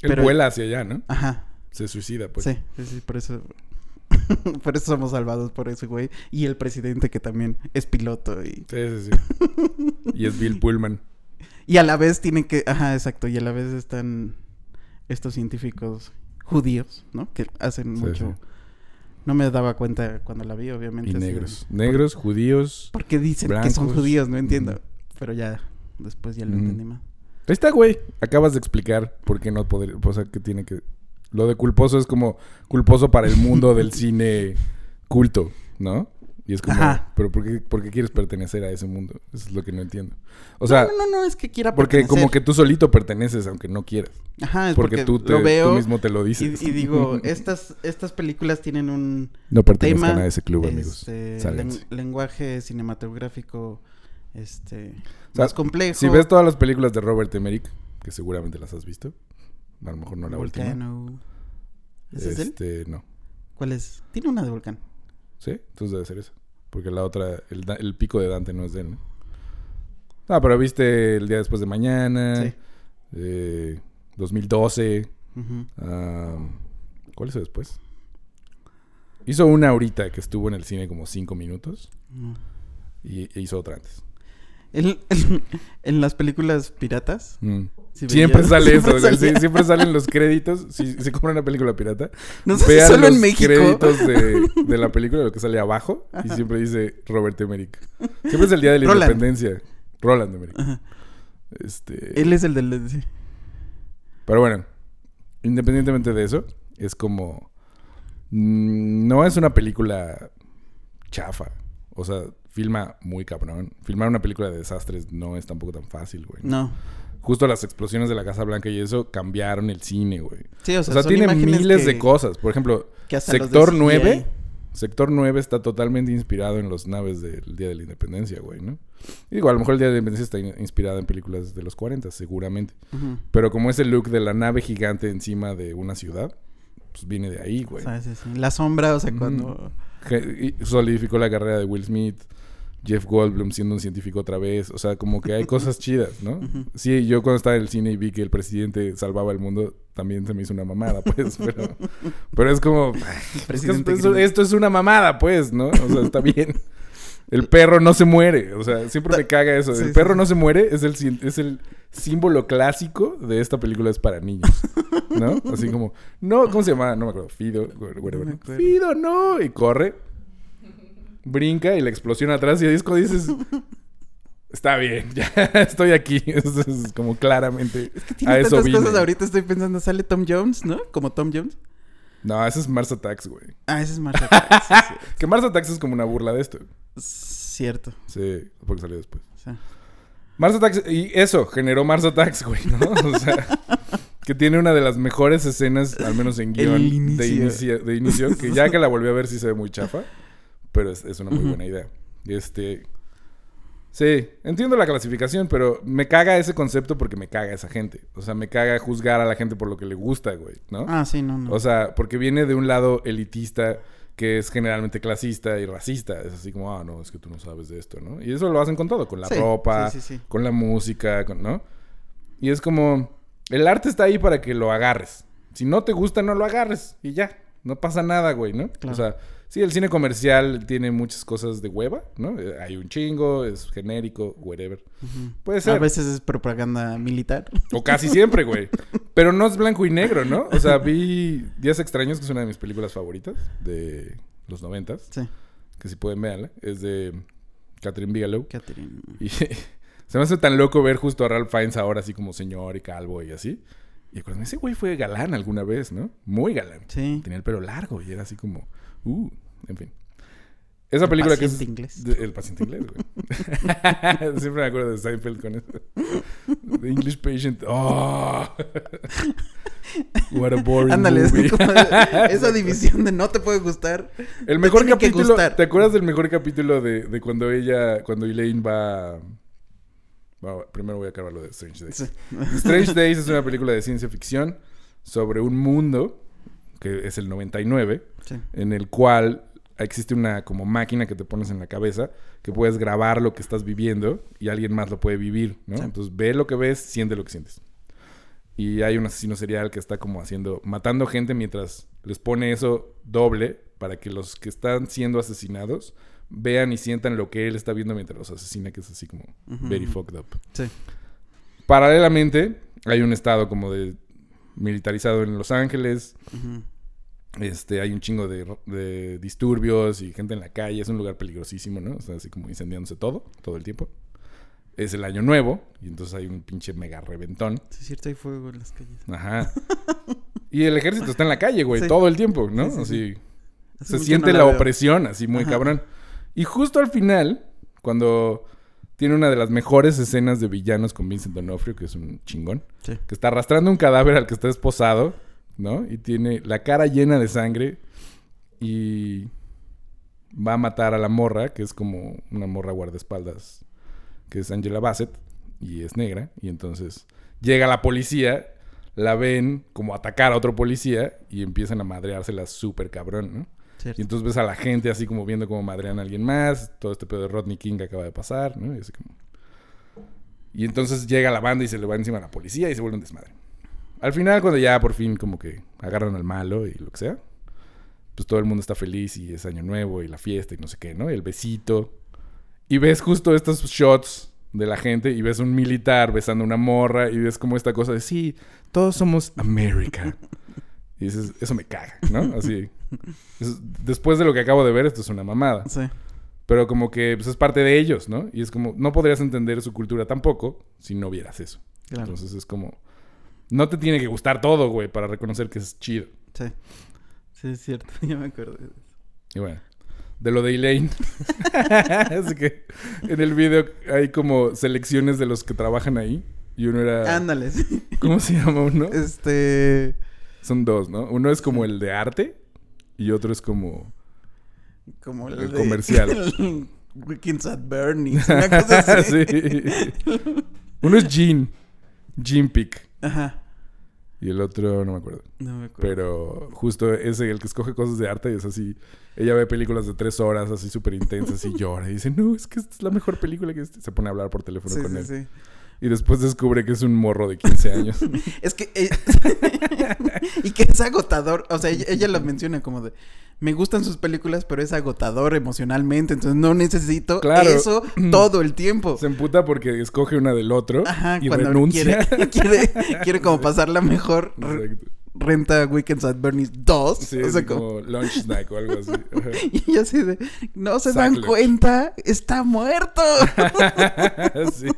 pero- vuela hacia allá, ¿no? ajá. Se suicida, pues. Sí, sí, sí, por eso. por eso somos salvados por ese güey. Y el presidente que también es piloto. Y, Sí, sí, sí. y es Bill Pullman. y a la vez tienen que. Ajá, exacto. Y a la vez están estos científicos judíos, ¿no? Que hacen Sí, mucho. sí. No me daba cuenta cuando la vi, obviamente. Y así negros. Negros, judíos. ¿Por qué dicen que son judíos? No entiendo. Pero ya, después ya lo entendí más. Ahí está, güey. Acabas de explicar por qué no poder... O sea, que tiene que... Lo de culposo es como culposo para el mundo del cine culto, ¿no? Y es como... Ajá. ¿Pero por qué, por qué quieres pertenecer a ese mundo? Eso es lo que no entiendo. O sea, no, no, no, es que quiera porque como que tú solito perteneces aunque no quieras. Ajá, es Porque, porque, tú, te, lo veo tú mismo te lo dices. y digo, estas, estas películas tienen un no pertenezcan tema, a ese club, amigos. este, len- lenguaje cinematográfico este O sea, más complejo. Si ves todas las películas de Robert Emmerich, que seguramente las has visto, a lo mejor no la última. Volcano. ¿Ese es él? Este, no. ¿Cuál es? Tiene una de Volcán. ¿Sí? Entonces debe ser esa. Porque la otra, el, el pico de Dante no es de él, ¿no? Ah, pero viste El Día Después de Mañana, Sí. eh, 2012, Ujú. ah, ¿cuál hizo después? Hizo una ahorita que estuvo en el cine como cinco minutos y e hizo otra antes. En, en- en las películas piratas. Mm. Siempre sale siempre eso, sí, siempre salen los créditos. Si se compra una película pirata, No sé si vean solo los en México. créditos de, de la película, lo que sale abajo, y siempre dice Robert Emmerich. Siempre es el día de la Roland. independencia. Roland Emmerich. Ajá. Este, Él es el del... sí. Pero bueno, independientemente de eso, es como. mm, No es una película chafa. O sea, filma muy cabrón. Filmar una película de desastres no es tampoco tan fácil, güey. No. Justo las explosiones de la Casa Blanca y eso cambiaron el cine, güey. Sí, o O sea, tiene miles que- de cosas. Por ejemplo, Sector de 9. CGI. Sector 9 está totalmente inspirado en los naves del Día de la Independencia, güey, ¿no? Y digo, a lo mejor el Día de la Independencia está in- inspirado en películas de los 40, seguramente. Pero como ese look de la nave gigante encima de una ciudad, pues viene de ahí, güey. Sí, sí, sí. La sombra, o sea, cuando... Solidificó la carrera de Will Smith, Jeff Goldblum siendo un científico otra vez. O sea, como que hay cosas chidas, ¿no? Sí, yo cuando estaba en el cine y vi que el presidente salvaba el mundo, también se me hizo una mamada, pues. Pero, pero es como... Presidente esto, esto es una mamada, pues, ¿no? O sea, está bien. El perro no se muere. O sea, siempre me caga eso. El sí, perro sí. no se muere es el, es el símbolo clásico de esta película es para niños. ¿No? Así como, no, ¿cómo se llama? No me acuerdo. Fido, whatever, No me ¿no? acuerdo. Fido, no. Y corre, brinca y la explosión atrás y es cuando dices, está bien, ya estoy aquí. Eso es como claramente Tiene a eso tantas vine. cosas ahorita estoy pensando, sale Tom Jones, ¿no? Como Tom Jones. No, ese es Mars Attacks, güey. Ah, ese es Marshall. Attacks, sí, sí. Que Mars Attacks es como una burla de esto. Cierto. Sí, porque salió después. Mars Attacks, y eso, generó Mars Attacks, güey, ¿no? O sea, que tiene una de las mejores escenas, al menos en guion, El de inicio, de inicio, que ya que la volví a ver sí se ve muy chafa, pero es, es una muy buena idea. Este... Sí, entiendo la clasificación, pero me caga ese concepto porque me caga esa gente. O sea, me caga juzgar a la gente por lo que le gusta, güey, ¿no? Ah, sí, no, no. O sea, porque viene de un lado elitista que es generalmente clasista y racista. Es así como, ah, no, es que tú no sabes de esto, ¿no? Y eso lo hacen con todo, con la Sí, ropa, sí, sí, sí. con la música, con- ¿no? Y es como, el arte está ahí para que lo agarres. Si no te gusta, no lo agarres y ya. No pasa nada, güey, ¿no? Claro. O sea, sí, el cine comercial tiene muchas cosas de hueva, ¿no? Eh, Hay un chingo, es genérico, whatever. Puede ser. A veces es propaganda militar. O casi siempre, güey. Pero no es blanco y negro, ¿no? O sea, vi Días Extraños, que es una de mis películas favoritas de los noventas. Sí, Que si pueden verla. Es de Catherine Bigelow. Catherine. Y se me hace tan loco ver justo a Ralph Fiennes ahora así como señor y calvo y así. Y acuérdame, ese güey fue galán alguna vez, ¿no? Muy galán. Sí. Tenía el pelo largo y era así como... Uh, en fin. Esa película que es... inglés. de- el paciente inglés, güey. Siempre me acuerdo de Seinfeld con eso. The English Patient. Oh. What a boring Ándale, es movie. como esa división de no te puede gustar. El mejor que capítulo. gustar. ¿Te acuerdas del mejor capítulo de, de cuando ella, cuando Elaine va, Primero voy a acabar lo de Strange Days. Sí. Strange Days es una película de ciencia ficción sobre un mundo que es el 99 Sí. en el cual existe una como máquina que te pones en la cabeza que puedes grabar lo que estás viviendo y alguien más lo puede vivir, ¿no? Sí. Entonces ve lo que ves, siente lo que sientes. Y hay un asesino serial que está como haciendo, matando gente mientras les pone eso doble para que los que están siendo asesinados vean y sientan lo que él está viendo mientras los asesina, que es así como Ujú, very ujú. fucked up. Sí. Paralelamente, hay un estado como de militarizado en Los Ángeles, Ujú. Este, hay un chingo de, de disturbios y gente en la calle. Es un lugar peligrosísimo, ¿no? O sea, así como incendiándose todo, todo el tiempo. Es el año nuevo y entonces hay un pinche mega reventón. Sí, es cierto, hay fuego en las calles. Ajá. Y el ejército está en la calle, güey, Sí. todo el tiempo, ¿no? Sí, sí, así. Se siente no la opresión, así muy Ajá. cabrón. Y justo al final, cuando tiene una de las mejores escenas de villanos con Vincent D'Onofrio, que es un chingón, que está arrastrando un cadáver al que está esposado, ¿no? Y tiene la cara llena de sangre y va a matar a la morra, que es como una morra guardaespaldas, que es Angela Bassett y es negra. Y entonces llega la policía, la ven como atacar a otro policía y empiezan a madreársela súper cabrón, ¿no? Cierto. Y entonces ves a la gente así como viendo cómo madrean a alguien más, todo este pedo de Rodney King que acaba de pasar, ¿no? Y así como... Y entonces llega la banda y se le va encima a la policía y se vuelve un desmadre. Al final, cuando ya por fin como que agarran al malo y lo que sea, pues todo el mundo está feliz y es año nuevo y la fiesta y no sé qué, ¿no? Y el besito. Y ves justo estos shots de la gente y ves un militar besando a una morra y ves como esta cosa de, sí, todos somos América. Y dices, eso me caga, ¿no? Así. Es- después de lo que acabo de ver, esto es una mamada. Sí. Pero como que pues, es parte de ellos, ¿no? Y es como, no podrías entender su cultura tampoco si no vieras eso. Claro. Entonces es como, no te tiene que gustar todo, güey, para reconocer que es chido. Sí. Sí, es cierto. Ya me acuerdo de eso. Y bueno, de lo de Elaine. Así que en el video hay como selecciones de los que trabajan ahí. Y uno era... Ándale, sí. ¿Cómo se llama uno? Este. Son dos, ¿no? Uno es como el de arte y otro es como... Como el, El de- comercial. Weekends at Bernie's. Una cosa así. sí. Uno es Jean. Jean Pick. Ajá. Y el otro no me acuerdo. No me acuerdo. Pero justo ese, el que escoge cosas de arte, es así. Ella ve películas de tres horas, así súper intensas, y llora. Y dice, no, es que esta es la mejor película que... este-". Se pone a hablar por teléfono Sí, con sí, él. sí. Y después descubre que es un morro de 15 años. Es que. eh, y que es agotador. O sea, ella, ella lo menciona como de. Me gustan sus películas, pero es agotador emocionalmente, entonces no necesito Claro. eso todo el tiempo. Se emputa porque escoge una del otro Ajá, y cuando renuncia. quiere, quiere, quiere como pasarla mejor, Exacto. renta Weekends at Bernie's 2. Sí, o es sea, como- como lunch snack o algo así. Ajá. Y así de, no se dan cuenta, está muerto. sí.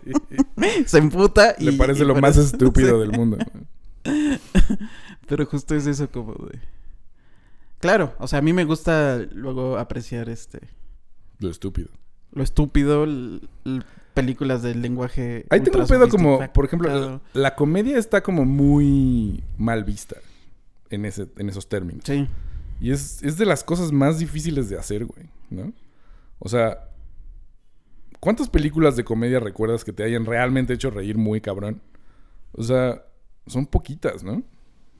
se emputa y... Le parece y lo más eso- estúpido sí. del mundo. Pero justo es eso como de... Claro, o sea, a mí me gusta luego apreciar este... Lo estúpido. Lo estúpido, películas del lenguaje... Ahí tengo un pedo como, por ejemplo, la, la comedia está como muy mal vista en, ese, en esos términos. Sí. Y es, es de las cosas más difíciles de hacer, güey, ¿no? O sea, ¿cuántas películas de comedia recuerdas que te hayan realmente hecho reír muy cabrón? O sea, son poquitas, ¿no?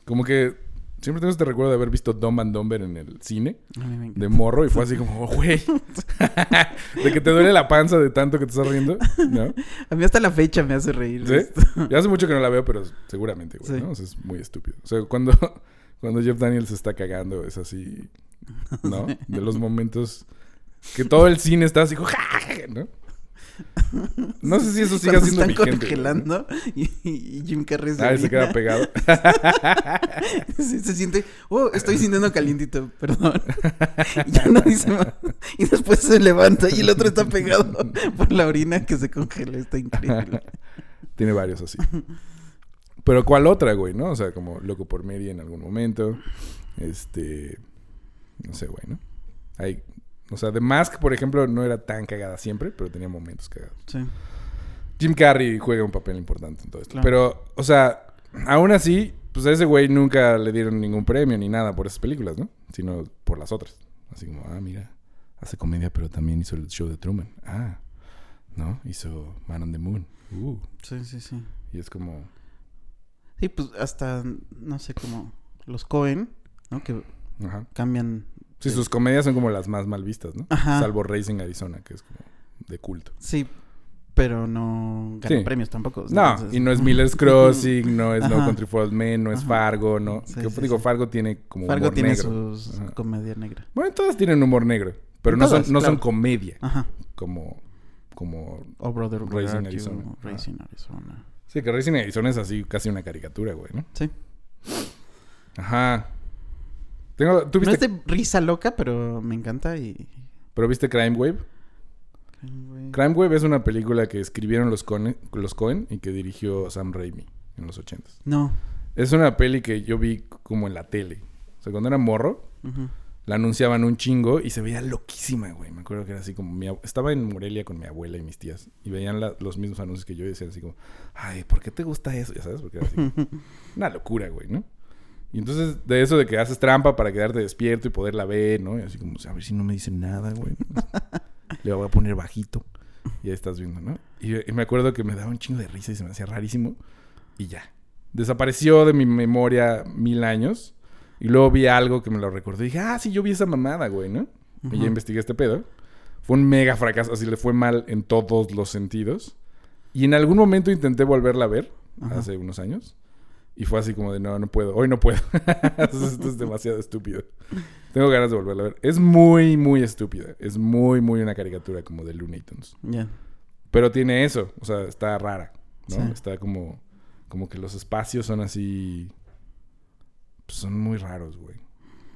Como que siempre tengo este recuerdo de haber visto Dumb and Dumber en el cine de morro y fue así como, oh, güey, de que te duele la panza de tanto que te estás riendo, ¿no? A mí hasta la fecha me hace reír. ¿Sí? esto. Ya hace mucho que no la veo, pero seguramente, güey, Sí. ¿no? O sea, es muy estúpido. O sea, cuando, cuando Jeff Daniels se está cagando, es así, ¿no? De los momentos que todo el cine está así, como, ¿no? No sé si eso siga Cuando siendo están vigente. congelando y, y Jim Carrey se Ah, se queda pegado. Se siente, oh, estoy sintiendo calientito, perdón. Y ya no dice más. Y después se levanta y el otro está pegado por la orina que se congela. Está increíble. Tiene varios así. Pero ¿cuál otra, güey, no? O sea, como Loco por Media en algún momento. Este... No sé, güey, ¿no? Hay... O sea, The Mask, por ejemplo, no era tan cagada siempre, pero tenía momentos cagados. Sí. Jim Carrey juega un papel importante en todo esto. Claro. Pero, o sea, aún así, pues a ese güey nunca le dieron ningún premio ni nada por esas películas, ¿no? Sino por las otras. Así como, ah, mira, hace comedia, pero también hizo el show de Truman. Ah, ¿no? Hizo Man on the Moon. Uh. Sí, sí, sí. Y es como, Sí, pues hasta, no sé, como los Cohen, ¿no? Que ajá. cambian. Sí, sus comedias son como las más mal vistas, ¿no? Ajá. Salvo Racing Arizona, que es como de culto. Sí, pero no ganan Sí. premios tampoco. No, entonces- y no es Miller's Crossing, no es No. Country for Old Men, no es Ajá. Fargo, no. Sí, Que, sí, digo. Fargo tiene como Fargo humor tiene negro. sus Ajá. comedia negra. Bueno, todas tienen humor negro, pero no, Todas, son, no son comedia, Ajá. como, como... Oh, Brother, Racing Arizona. You? Racing Arizona. Sí, que Racing Arizona es así casi una caricatura, güey, ¿no? Sí. Ajá. Tengo, ¿Tú No es de risa loca, pero me encanta y... pero viste Crime Wave? Crime Wave es una película que escribieron los, Coen, los Cohen y que dirigió Sam Raimi en los ochentas. No. Es una peli que yo vi como en la tele. O sea, cuando era morro, la anunciaban un chingo y se veía loquísima, güey. Me acuerdo que era así como... Mi ab- Estaba en Morelia con mi abuela y mis tías y veían la- los mismos anuncios que yo y decían así como... Ay, ¿por qué te gusta eso? Ya sabes, porque era así... una locura, güey, ¿no? Y entonces, de eso de que haces trampa para quedarte despierto y poderla ver, ¿no? Y así como, a ver si no me dicen nada, güey. Le voy a poner bajito. Y ahí estás viendo, ¿no? Y, y me acuerdo que me daba un chingo de risa y se me hacía rarísimo. Y ya. Desapareció de mi memoria mil años. Y luego vi algo que me lo recordó. Y dije, ah, sí, yo vi esa mamada, güey, ¿no? Y ya investigué este pedo. Fue un mega fracaso. Así le fue mal en todos los sentidos. Y en algún momento intenté volverla a ver. Hace unos años. Y fue así como de, no, no puedo. Hoy no puedo. Esto es demasiado estúpido. Tengo ganas de volverla a ver. Es muy, muy estúpida. Es muy, muy una caricatura como de Looney Tunes. Ya. Pero tiene eso. O sea, está rara. ¿no? Sí. Está como... Como que los espacios son así... pues, son muy raros, güey.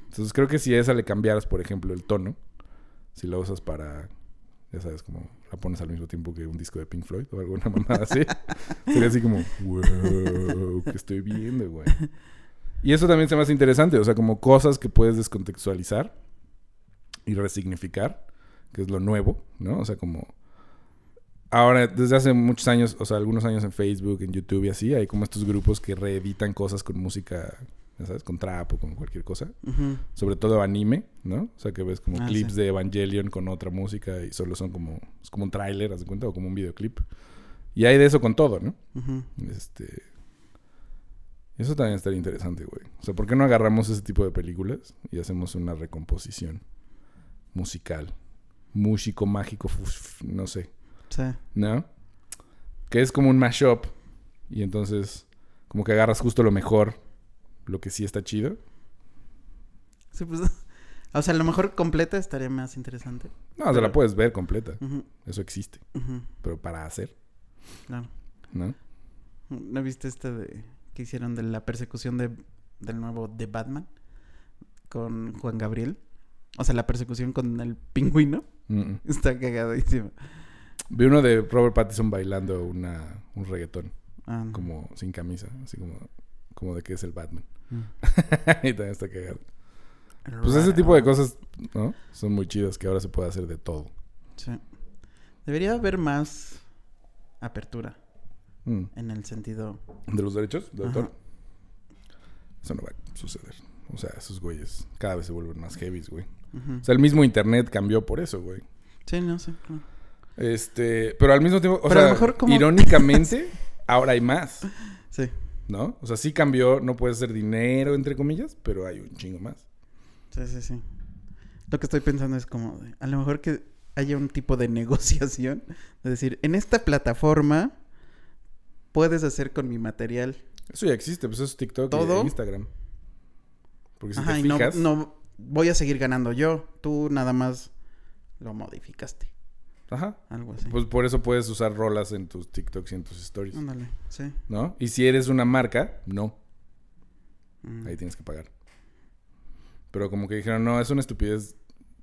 Entonces creo que si a esa le cambiaras, por ejemplo, el tono. Si la usas para... Ya sabes, como pones al mismo tiempo que un disco de Pink Floyd o alguna mamada así. sería así como... Wow, ¿qué estoy viendo, güey? Y eso también se me hace interesante. O sea, como cosas que puedes descontextualizar y resignificar. Que es lo nuevo, ¿no? O sea, como... Ahora, desde hace muchos años, o sea, algunos años en Facebook, en YouTube y así, hay como estos grupos que reeditan cosas con música, sabes, con trap o con cualquier cosa. Sobre todo anime, ¿no? O sea, que ves como Ah, clips sí. de Evangelion con otra música y solo son como, es como un tráiler, ¿haz de cuenta? O como un videoclip. Y hay de eso con todo, ¿no? Este... Eso también estaría interesante, güey. O sea, ¿por qué no agarramos ese tipo de películas y hacemos una recomposición musical? Músico, mágico, no sé. Sí. ¿no? Que es como un mashup. Y entonces, como que agarras justo lo mejor, lo que sí está chido. Sí, pues. O sea, a lo mejor completa estaría más interesante. No, se la puedes ver completa. Eso existe. Pero para hacer, claro. ¿no? ¿No viste este de que hicieron de la persecución de, del nuevo de Batman? Con Juan Gabriel. O sea, la persecución con el pingüino. Mm, mm. Está cagadísimo. Vi uno de Robert Pattinson bailando una, un reggaetón, Ah, no. como sin camisa, así como, como de que es el Batman. Mm. y también está cagado. Pues ese tipo de cosas, ¿no? Son muy chidas que ahora se puede hacer de todo. Sí. Debería haber más apertura Mm. en el sentido. ¿De los derechos de autor? Eso no va a suceder. O sea, esos güeyes cada vez se vuelven más heavies, güey. O sea, el mismo internet cambió por eso, güey. Sí, no sé. Este, pero al mismo tiempo, o Pero a sea, lo mejor como- irónicamente, ahora hay más, Sí, ¿no? O sea, sí cambió, no puede ser dinero, entre comillas, pero hay un chingo más. sí, sí, sí. Lo que estoy pensando es como, a lo mejor que haya un tipo de negociación. De decir, en esta plataforma puedes hacer con mi material. Eso ya existe, pues eso es TikTok ¿Todo? y Instagram. Porque si Ajá, te y no, fijas, no voy a seguir ganando yo. Tú nada más lo modificaste. Ajá, Algo así. pues por eso puedes usar rolas en tus TikToks y en tus stories, Ándale, sí. ¿no? Y si eres una marca, no, Mm. ahí tienes que pagar. Pero como que dijeron, no, es una estupidez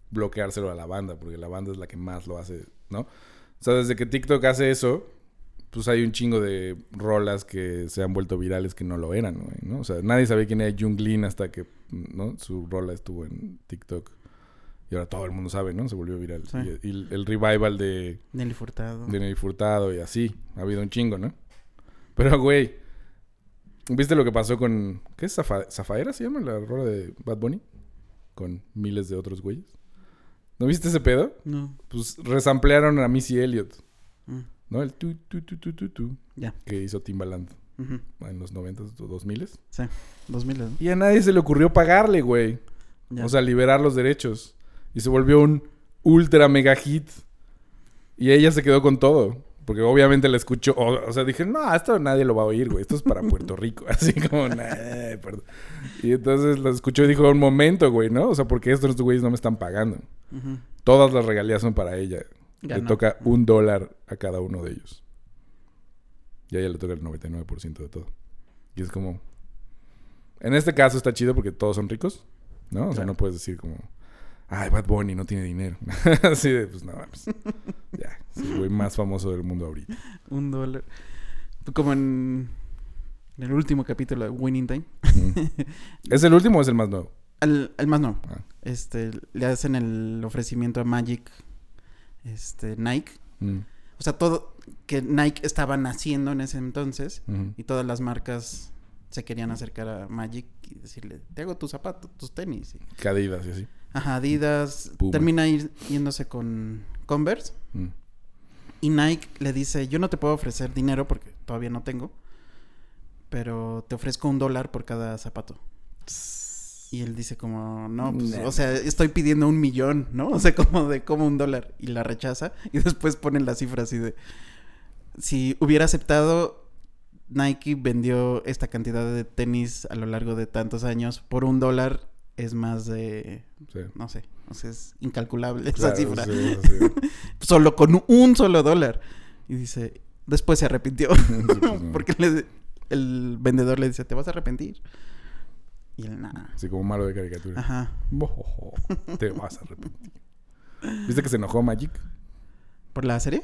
bloqueárselo a la banda, porque la banda es la que más lo hace, ¿no? O sea, desde que TikTok hace eso, pues hay un chingo de rolas que se han vuelto virales que no lo eran, güey, ¿no? O sea, nadie sabía quién era Junglin hasta que, ¿no? Su rola estuvo en TikTok. Y ahora todo el mundo sabe, ¿no? Se volvió viral. Sí. Y, y el- revival de, Nelly Furtado. de Nelly Furtado y así. Ha habido un chingo, ¿no? Pero, güey, ¿viste lo que pasó con... ¿Qué es? Zafa- ¿Zafaera se llama la rola de Bad Bunny? Con miles de otros güeyes. ¿No viste ese pedo? No. Pues resamplearon a Missy Elliott, Mm, ¿no? El tu, tu, tu, tu, tu, tu, Ya. que hizo Timbaland en los 90s o 2000s. Sí. 2000, ¿no? Y a nadie se le ocurrió pagarle, güey. Ya. O sea, liberar los derechos. Y se volvió un ultra mega hit. Y ella se quedó con todo. Porque obviamente la escuchó. O, o sea, dije, no, esto nadie lo va a oír, güey. Esto es para Puerto Rico. Así como, nah, perdón. Y entonces la escuchó y dijo, un momento, güey, ¿no? O sea, porque estos güeyes no me están pagando. Todas las regalías son para ella. Le toca un dólar a cada uno de ellos. Y a ella le toca el 99% de todo. Y es como... En este caso está chido porque todos son ricos, ¿no? O sea, Claro. no puedes decir como... Ay, Bad Bunny no tiene dinero. Así de, pues no, pues, ya. Es el güey más famoso del mundo ahorita. Un dólar. Como en, en el último capítulo de Winning Time. ¿Es el último o es el más nuevo? Al, al más no. Ah. Este, le hacen el ofrecimiento a Magic, este, Nike. Mm, O sea, todo que Nike estaba naciendo en ese entonces y todas las marcas se querían acercar a Magic y decirle, te hago tus zapatos, tus tenis. Y- Que Adidas y así. Ajá, Adidas. Puma. Termina ir- yéndose con Converse. Mm. Y Nike le dice, yo no te puedo ofrecer dinero porque todavía no tengo, pero te ofrezco un dólar por cada zapato. Y él dice como, no, pues, Nah. o sea, estoy pidiendo un millón, ¿no? O sea, como de, como un dólar. Y la rechaza. Y después ponen la cifra así de, si hubiera aceptado, Nike vendió esta cantidad de tenis a lo largo de tantos años por un dólar, es más de, Sí. no sé, o sea, es incalculable esa cifra. sí, sí. Solo con un solo dólar. Y dice, después se arrepintió. Pues, no. Porque le- el vendedor le dice, te vas a arrepentir. Y él, nada. Así como malo de caricatura. Ajá. Te vas a arrepentir. ¿Viste que se enojó Magic? ¿Por la serie?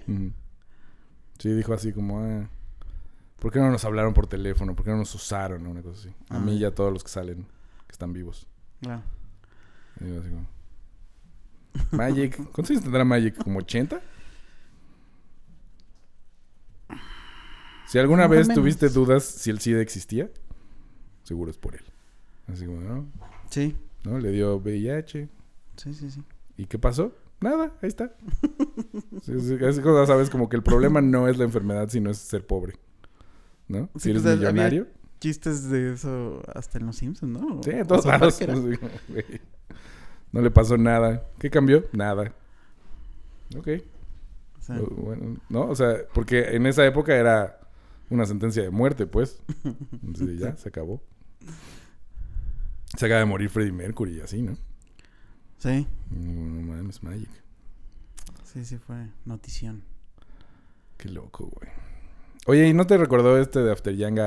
Sí, dijo así como, ah, ¿por qué no nos hablaron por teléfono? ¿Por qué no nos usaron? Una cosa así. A Ah. mí y a todos los que salen, que están vivos. Y yo así como, Magic, ¿cuántos años tendrá Magic? ¿Como 80? Si alguna vez menos. tuviste dudas si el SIDA existía, seguro es por él. Así como, ¿no? Sí. ¿No? Le dio VIH. Sí, sí, sí. ¿Y qué pasó? Nada, ahí está. Sí, sí, es cosa, sabes, como que el problema no es la enfermedad, sino es ser pobre. ¿no? Sí, si eres pues, había- millonario. Chistes de eso hasta en los Simpsons, ¿no? Sí, en todos lados. Güey. No le pasó nada. ¿Qué cambió? Nada. Ok. O sea, O- Bueno, ¿no? O sea, porque en esa época era una sentencia de muerte, pues. Entonces ya, se acabó. Se acaba de morir Freddie Mercury y así, ¿no? Sí, No, mames, Magic. sí, sí fue notición. Qué loco, güey. Oye, ¿y no te recordó este de After Yang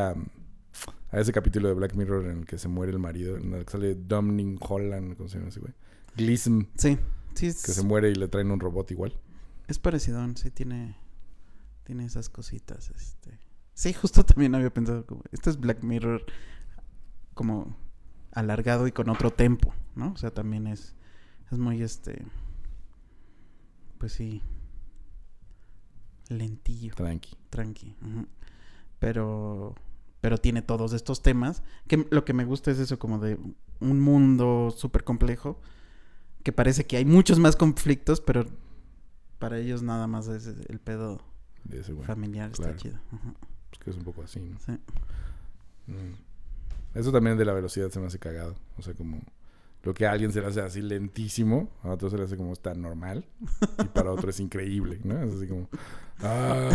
a, ese capítulo de Black Mirror en el que se muere el marido? En el que sale Dominic Holland, ¿cómo se llama ese güey? Gleason, Sí, sí, es, que se muere y le traen un robot igual. es parecido, sí, tiene, tiene esas cositas, este... Sí, justo también había pensado como, esto es Black Mirror como alargado y con otro tempo, ¿no? O sea, también es, es muy, este, pues sí, lentillo. Tranqui. tranqui. ujú. Pero pero tiene todos estos temas que lo que me gusta es eso como de un mundo súper complejo que parece que hay muchos más conflictos, pero para ellos nada más es el pedo De ese güey. familiar, claro. está chido. Pues que es un poco así, ¿no? sí. Mm. Eso también de la velocidad se me hace cagado. O sea, como lo que a alguien se le hace así lentísimo, a otro se le hace como está normal. Y para otro es increíble, ¿no? Es así como. ¡Ah!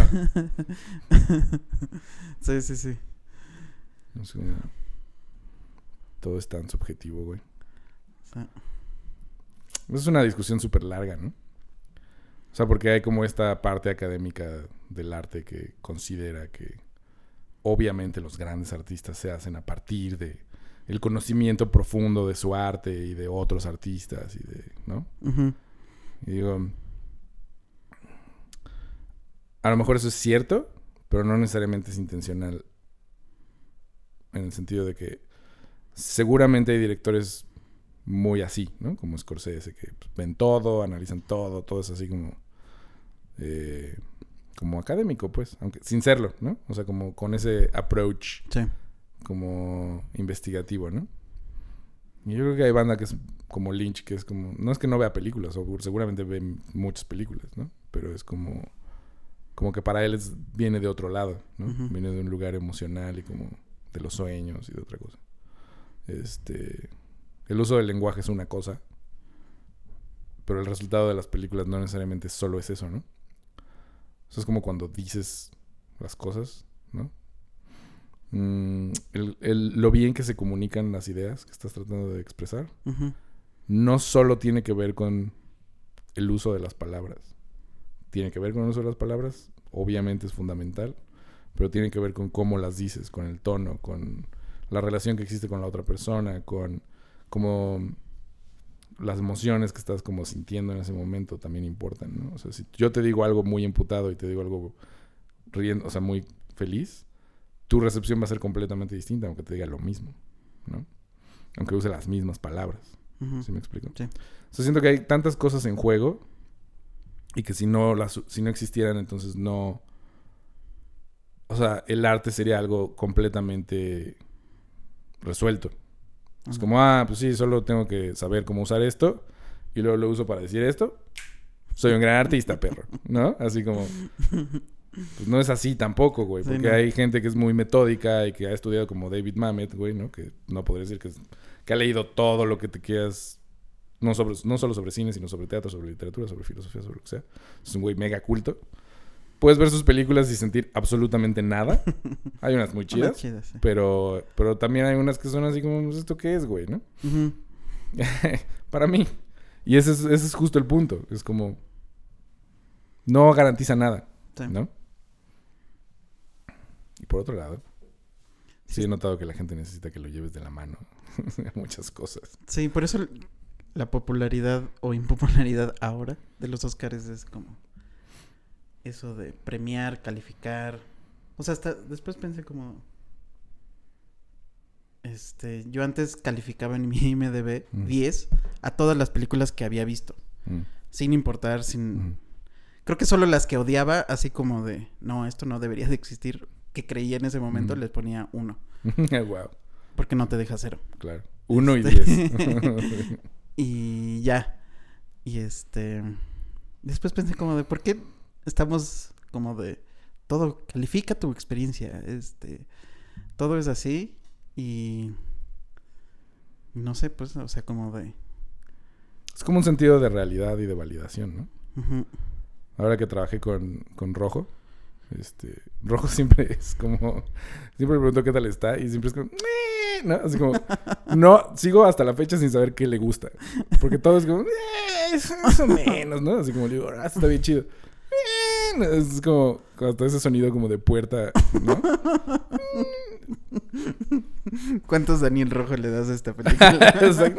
sí, sí, sí. Todo es tan subjetivo, güey. sí. Es una discusión súper larga, ¿no? O sea, porque hay como esta parte académica del arte que considera que obviamente los grandes artistas se hacen a partir de el conocimiento profundo de su arte y de otros artistas y de, ¿no? Y digo, a lo mejor eso es cierto, pero no necesariamente es intencional. En el sentido de que seguramente hay directores muy así, ¿no? Como Scorsese, que pues, ven todo, analizan todo, todo es así como... eh, como académico, pues, aunque sin serlo, ¿no? O sea, como con ese approach Sí. como investigativo, ¿no? Y yo creo que hay banda que es como Lynch, que es como... No es que no vea películas, o seguramente ve muchas películas, ¿no? Pero es como... Como que para él es- viene de otro lado, ¿no? Viene de un lugar emocional y como de los sueños y de otra cosa. Este... El uso del lenguaje es una cosa, pero el resultado de las películas no necesariamente solo es eso, ¿no? Eso es como cuando dices las cosas, ¿no? Mm, el- el- lo bien que se comunican las ideas que estás tratando de expresar no solo tiene que ver con el uso de las palabras. Tiene que ver con el uso de las palabras, obviamente es fundamental, pero tiene que ver con cómo las dices, con el tono, con la relación que existe con la otra persona, con cómo las emociones que estás como sintiendo en ese momento también importan, ¿no? O sea, si yo te digo algo muy imputado y te digo algo riendo, o sea, muy feliz, tu recepción va a ser completamente distinta aunque te diga lo mismo, ¿no? Aunque use las mismas palabras. ujú. ¿Sí me explico? Sí. O sea, siento que hay tantas cosas en juego y que si no las si no existieran, entonces no. O sea, el arte sería algo completamente resuelto. Es como, ah, pues sí, solo tengo que saber cómo usar esto y luego lo uso para decir esto. Soy un gran artista, perro, ¿no? Así como, pues no es así tampoco, güey, Sí, porque no. hay gente que es muy metódica y que ha estudiado como David Mamet, güey, ¿no? Que no podría decir que, es- que ha leído todo lo que te quieras, no, sobre, no solo sobre cine, sino sobre teatro, sobre literatura, sobre filosofía, sobre lo que sea. Es un güey mega culto. Puedes ver sus películas y sentir absolutamente nada. Hay unas muy chidas, chidas, sí. pero, pero también hay unas que son así como, pues, ¿esto qué es, güey, no? Para mí. Y ese es, ese es justo el punto. Es como, no garantiza nada, sí. ¿no? Y por otro lado, sí he notado que la gente necesita que lo lleves de la mano muchas cosas. Sí, por eso la popularidad o impopularidad ahora de los Oscars es como eso de premiar, calificar. O sea, hasta después pensé como este, yo antes calificaba en mi IMDb Mm. 10 a todas las películas que había visto, Mm, sin importar, sin mm. creo que solo las que odiaba, así como de, no, esto no debería de existir, que creía en ese momento, Mm. les ponía uno, wow, porque no te deja cero. claro. Uno y Este- diez. Y ya. Y este. Después pensé como de por qué estamos como de. Todo califica tu experiencia. Este. Todo es así. Y. No sé, pues, o sea, como de. es como un sentido de realidad y de validación, ¿no? Ahora que trabajé con, con Rojo, este, Rojo siempre es como, siempre me pregunto qué tal está y siempre es como, ¿no? Así como, no, sigo hasta la fecha sin saber qué le gusta. Porque todo es como, "Eh, es más o menos, ¿no? Así como digo, ah, está bien chido. Es como, hasta ese sonido como de puerta, ¿no? ¿Cuántos Daniel Rojo le das a esta película?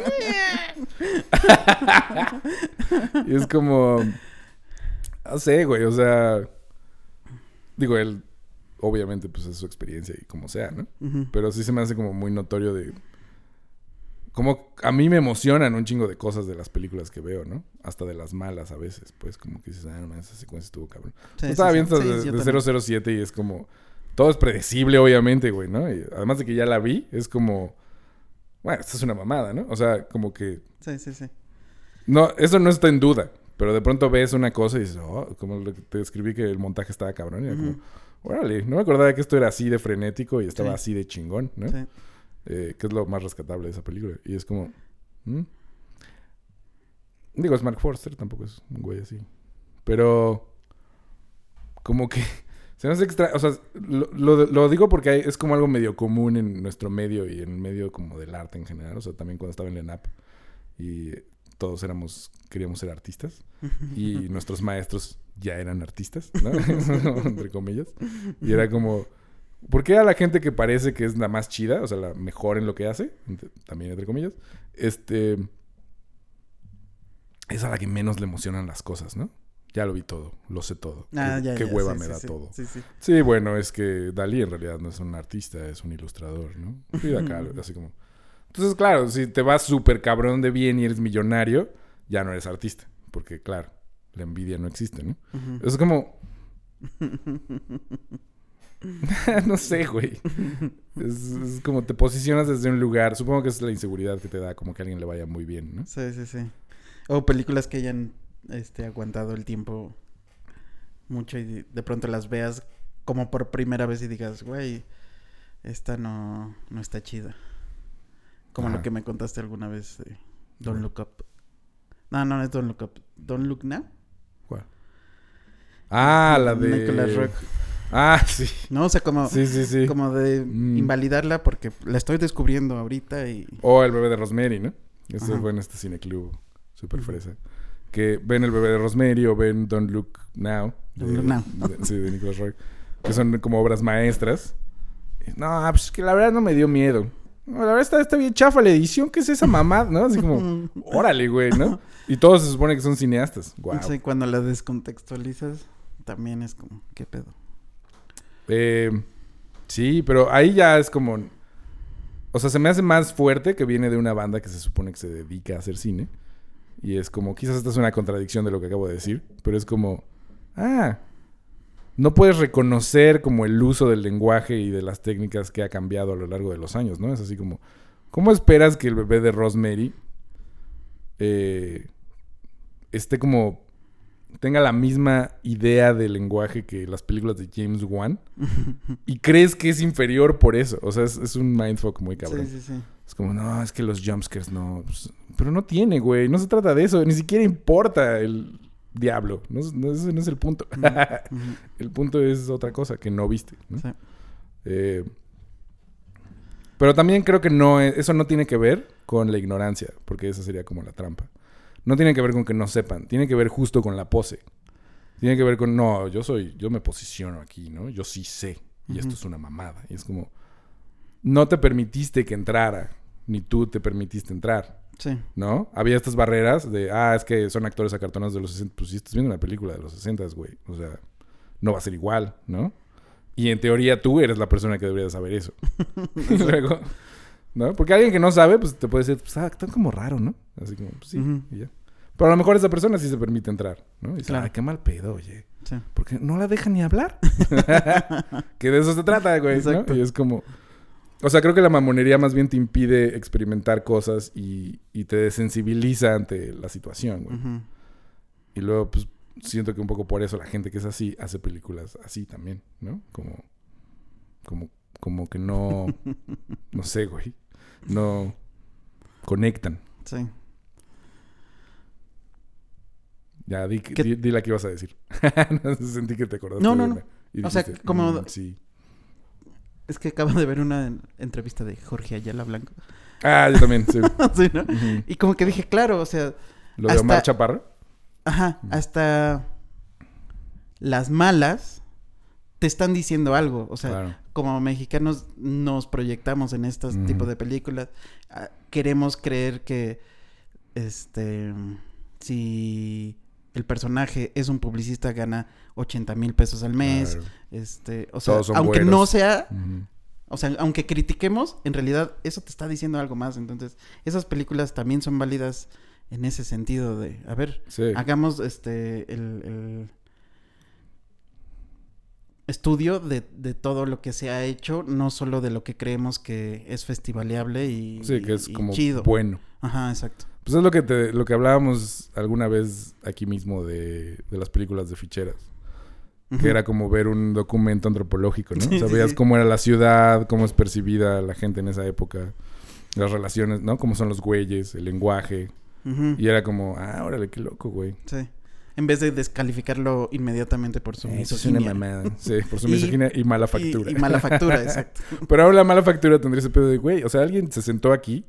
Y es como. No sé, güey. O sea. Digo, él. Obviamente, pues es su experiencia y como sea, ¿no? Pero sí se me hace como muy notorio de. Como a mí me emocionan un chingo de cosas de las películas que veo, ¿no? Hasta de las malas a veces. Pues como que dices, ah, no, esa secuencia estuvo cabrón. Sí, estaba sí, viendo sí. esta de, de también. 007 y es como. Todo es predecible, obviamente, güey, ¿no? Y además de que ya la vi, es como. Bueno, esto es una mamada, ¿no? O sea, como que. Sí, sí, sí. No, eso no está en duda. Pero de pronto ves una cosa y dices, oh, como te escribí que el montaje estaba cabrón. Y era como, órale, no me acordaba que esto era así de frenético y estaba Sí. así de chingón, ¿no? Sí. Eh, que es lo más rescatable de esa película. Y es como, ¿mm? Digo, es Mark Forster, tampoco es un güey así. Pero, como que, se me hace extra. O sea, lo, lo- lo digo porque hay- es como algo medio común en nuestro medio y en el medio como del arte en general. O sea, también cuando estaba en la ENAP y todos éramos, queríamos ser artistas y nuestros maestros ya eran artistas, ¿no? Entre comillas. Y era como, ¿por qué a la gente que parece que es la más chida, o sea, la mejor en lo que hace, también entre comillas, este, es a la que menos le emocionan las cosas, ¿no? Ya lo vi todo, lo sé todo. Ah, qué ya, qué ya, hueva sí, me sí, da sí. todo. Sí, sí. Sí, bueno, es que Dalí en realidad no es un artista, es un ilustrador, ¿no? Frida Kahlo, así como. Entonces, claro, si te vas súper cabrón de bien y eres millonario, ya no eres artista. Porque, claro, la envidia no existe, ¿no? Es como. no sé, güey. Es, es como te posicionas desde un lugar. Supongo que es la inseguridad que te da como que a alguien le vaya muy bien, ¿no? Sí, sí, sí. O películas que hayan este, aguantado el tiempo mucho y de pronto las veas como por primera vez y digas, güey, esta no, no está chida. Como Ajá. lo que me contaste alguna vez de Don't. Look Up. No, no, no es Don't Look Up. Don't Look Now. ¿Cuál? Ah, la de. Nicolas Rock. Ah, sí. No, o sea, como, Sí, sí, sí. como de Mm. invalidarla porque la estoy descubriendo ahorita y... O el bebé de Rosemary, ¿no? Ese Ajá. fue en este cineclub super fresa. Que ven el bebé de Rosemary o ven Don't Look Now. Don't Look Now. de- sí, de Nicholas Rock. Que son como obras maestras. No, pues es que la verdad no me dio miedo. No, la verdad está, está bien chafa la edición. ¿Qué es esa mamá? ¿No? Así como, órale, güey, ¿no? Y todos se supone que son cineastas. Guau. Sí, cuando la descontextualizas también es como, ¿qué pedo? Eh, sí, pero ahí ya es como. O sea, se me hace más fuerte que viene de una banda que se supone que se dedica a hacer cine. Y es como, quizás esta es una contradicción de lo que acabo de decir, pero es como, ah, no puedes reconocer como el uso del lenguaje y de las técnicas que ha cambiado a lo largo de los años, ¿no? Es así como, ¿cómo esperas que el bebé de Rosemary eh, esté como, tenga la misma idea del lenguaje que las películas de James Wan? Y crees que es inferior por eso. O sea, es, es un mindfuck muy cabrón. Sí, sí, sí. Es como, no, es que los jumpscares no. pues, pero no tiene, güey. No se trata de eso. Ni siquiera importa el diablo. No, es- no, ese no es el punto. El punto es otra cosa que no viste. ¿no? Sí. Eh, pero también creo que no es- eso no tiene que ver con la ignorancia, porque esa sería como la trampa. No tiene que ver con que no sepan, tiene que ver justo con la pose. Tiene que ver con, no, yo soy, yo me posiciono aquí, ¿no? Yo sí sé, y esto es una mamada. Y es como, no te permitiste que entrara, ni tú te permitiste entrar, Sí. ¿no? Había estas barreras de, ah, es que son actores acartonados de los 60. Pues si estás viendo una película de los 60, güey. O sea, no va a ser igual, ¿no? Y en teoría tú eres la persona que debería de saber eso. y luego, ¿no? Porque alguien que no sabe, pues te puede decir, pues, ah, están como raro, ¿no? Así como, pues sí, y ya. Pero a lo mejor esa persona sí se permite entrar, ¿no? Y dice, Claro. ah, qué mal pedo, oye. Sí. Porque no la deja ni hablar. que de eso se trata, güey, ¿no? Exacto. Y es como... O sea, creo que la mamonería más bien te impide experimentar cosas y, y te desensibiliza ante la situación, güey. Y luego, pues, siento que un poco por eso la gente que es así hace películas así también, ¿no? Como... Como, como que no... no sé, güey. No... Conectan. Sí. Ya, di, ¿Qué- di, di la que ibas a decir. sentí que te acordaste No, no, no. O sea, como- "Mm, sí. Es que acabo de ver una en- entrevista de Jorge Ayala Blanco. Ah, yo también, sí. Sí, ¿no? Ujú. Y como que dije, claro, o sea, Lo de Omar Chaparro. ajá, hasta las malas te están diciendo algo. O sea, Claro. como mexicanos nos proyectamos en estos Ujú. tipos de películas. Ah, Queremos creer que, este, si el personaje es un publicista gana 80 mil pesos al mes. Claro. Este, o sea, aunque no sea, o sea, aunque critiquemos, en realidad eso te está diciendo algo más. Entonces, esas películas también son válidas en ese sentido de, a ver, Sí. hagamos este el, el estudio de, de todo lo que se ha hecho, no solo de lo que creemos que es festivaleable y, Sí, que es y como chido. bueno. Ajá, exacto. Pues es lo que te, lo que hablábamos alguna vez aquí mismo de, de las películas de ficheras. Que era como ver un documento antropológico, ¿no? Sí, o sea, sí, veías sí. cómo era la ciudad, cómo es percibida la gente en esa época, las relaciones, ¿no? Cómo son los güeyes, el lenguaje. Y era como, ah, órale, qué loco, güey. Sí. En vez de descalificarlo inmediatamente por su Eso es una misoginia. mamada. Sí, por su misoginia y mala Y- factura. Y, mala factura, exacto. Pero ahora la mala factura tendría ese pedo de, güey, o sea, alguien se sentó aquí,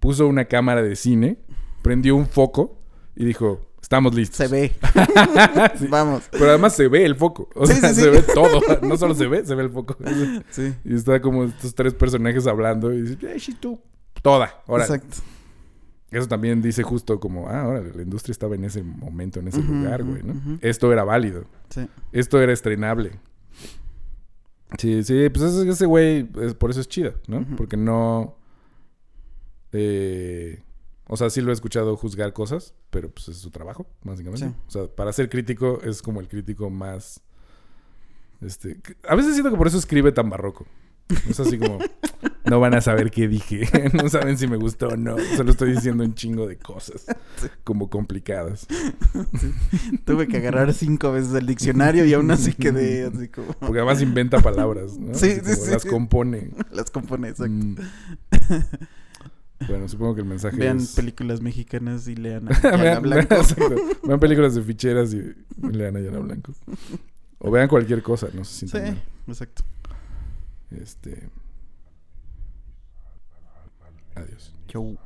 puso una cámara de cine, prendió un foco y dijo, estamos listos. Se ve. Sí. Vamos. Pero además se ve el foco. O Sí, sea, sí, se ve todo. No solo se ve, se ve el foco. Sí. Y está como estos tres personajes hablando y dice, "Ay, sí, tú. Toda. Ahora, Exacto. eso también dice justo como, ah, ahora la industria estaba en ese momento, en ese lugar, güey, ¿no? Esto era válido. Sí. Esto era estrenable. Sí, sí, pues ese, ese güey, es- por eso es chido, ¿no? Porque no... eh, o sea, sí lo he escuchado juzgar cosas, pero pues es su trabajo, básicamente. Sí. O sea, para ser crítico es como el crítico más... Este, a veces siento que por eso escribe tan barroco. Es así como... No van a saber qué dije. no saben si me gustó o no. Solo estoy diciendo un chingo de cosas. Como complicadas. Tuve que agarrar cinco veces el diccionario y aún así quedé así como... Porque además inventa palabras, ¿no? Sí, sí, sí. Las compone. Las compone, exacto. Mm. Bueno, supongo que el mensaje Vean películas mexicanas y lean a Blanco. vean películas de ficheras y lean a Yana Blanco. O vean cualquier cosa, no se sientan Sí, exacto. Este... Adiós. Chau.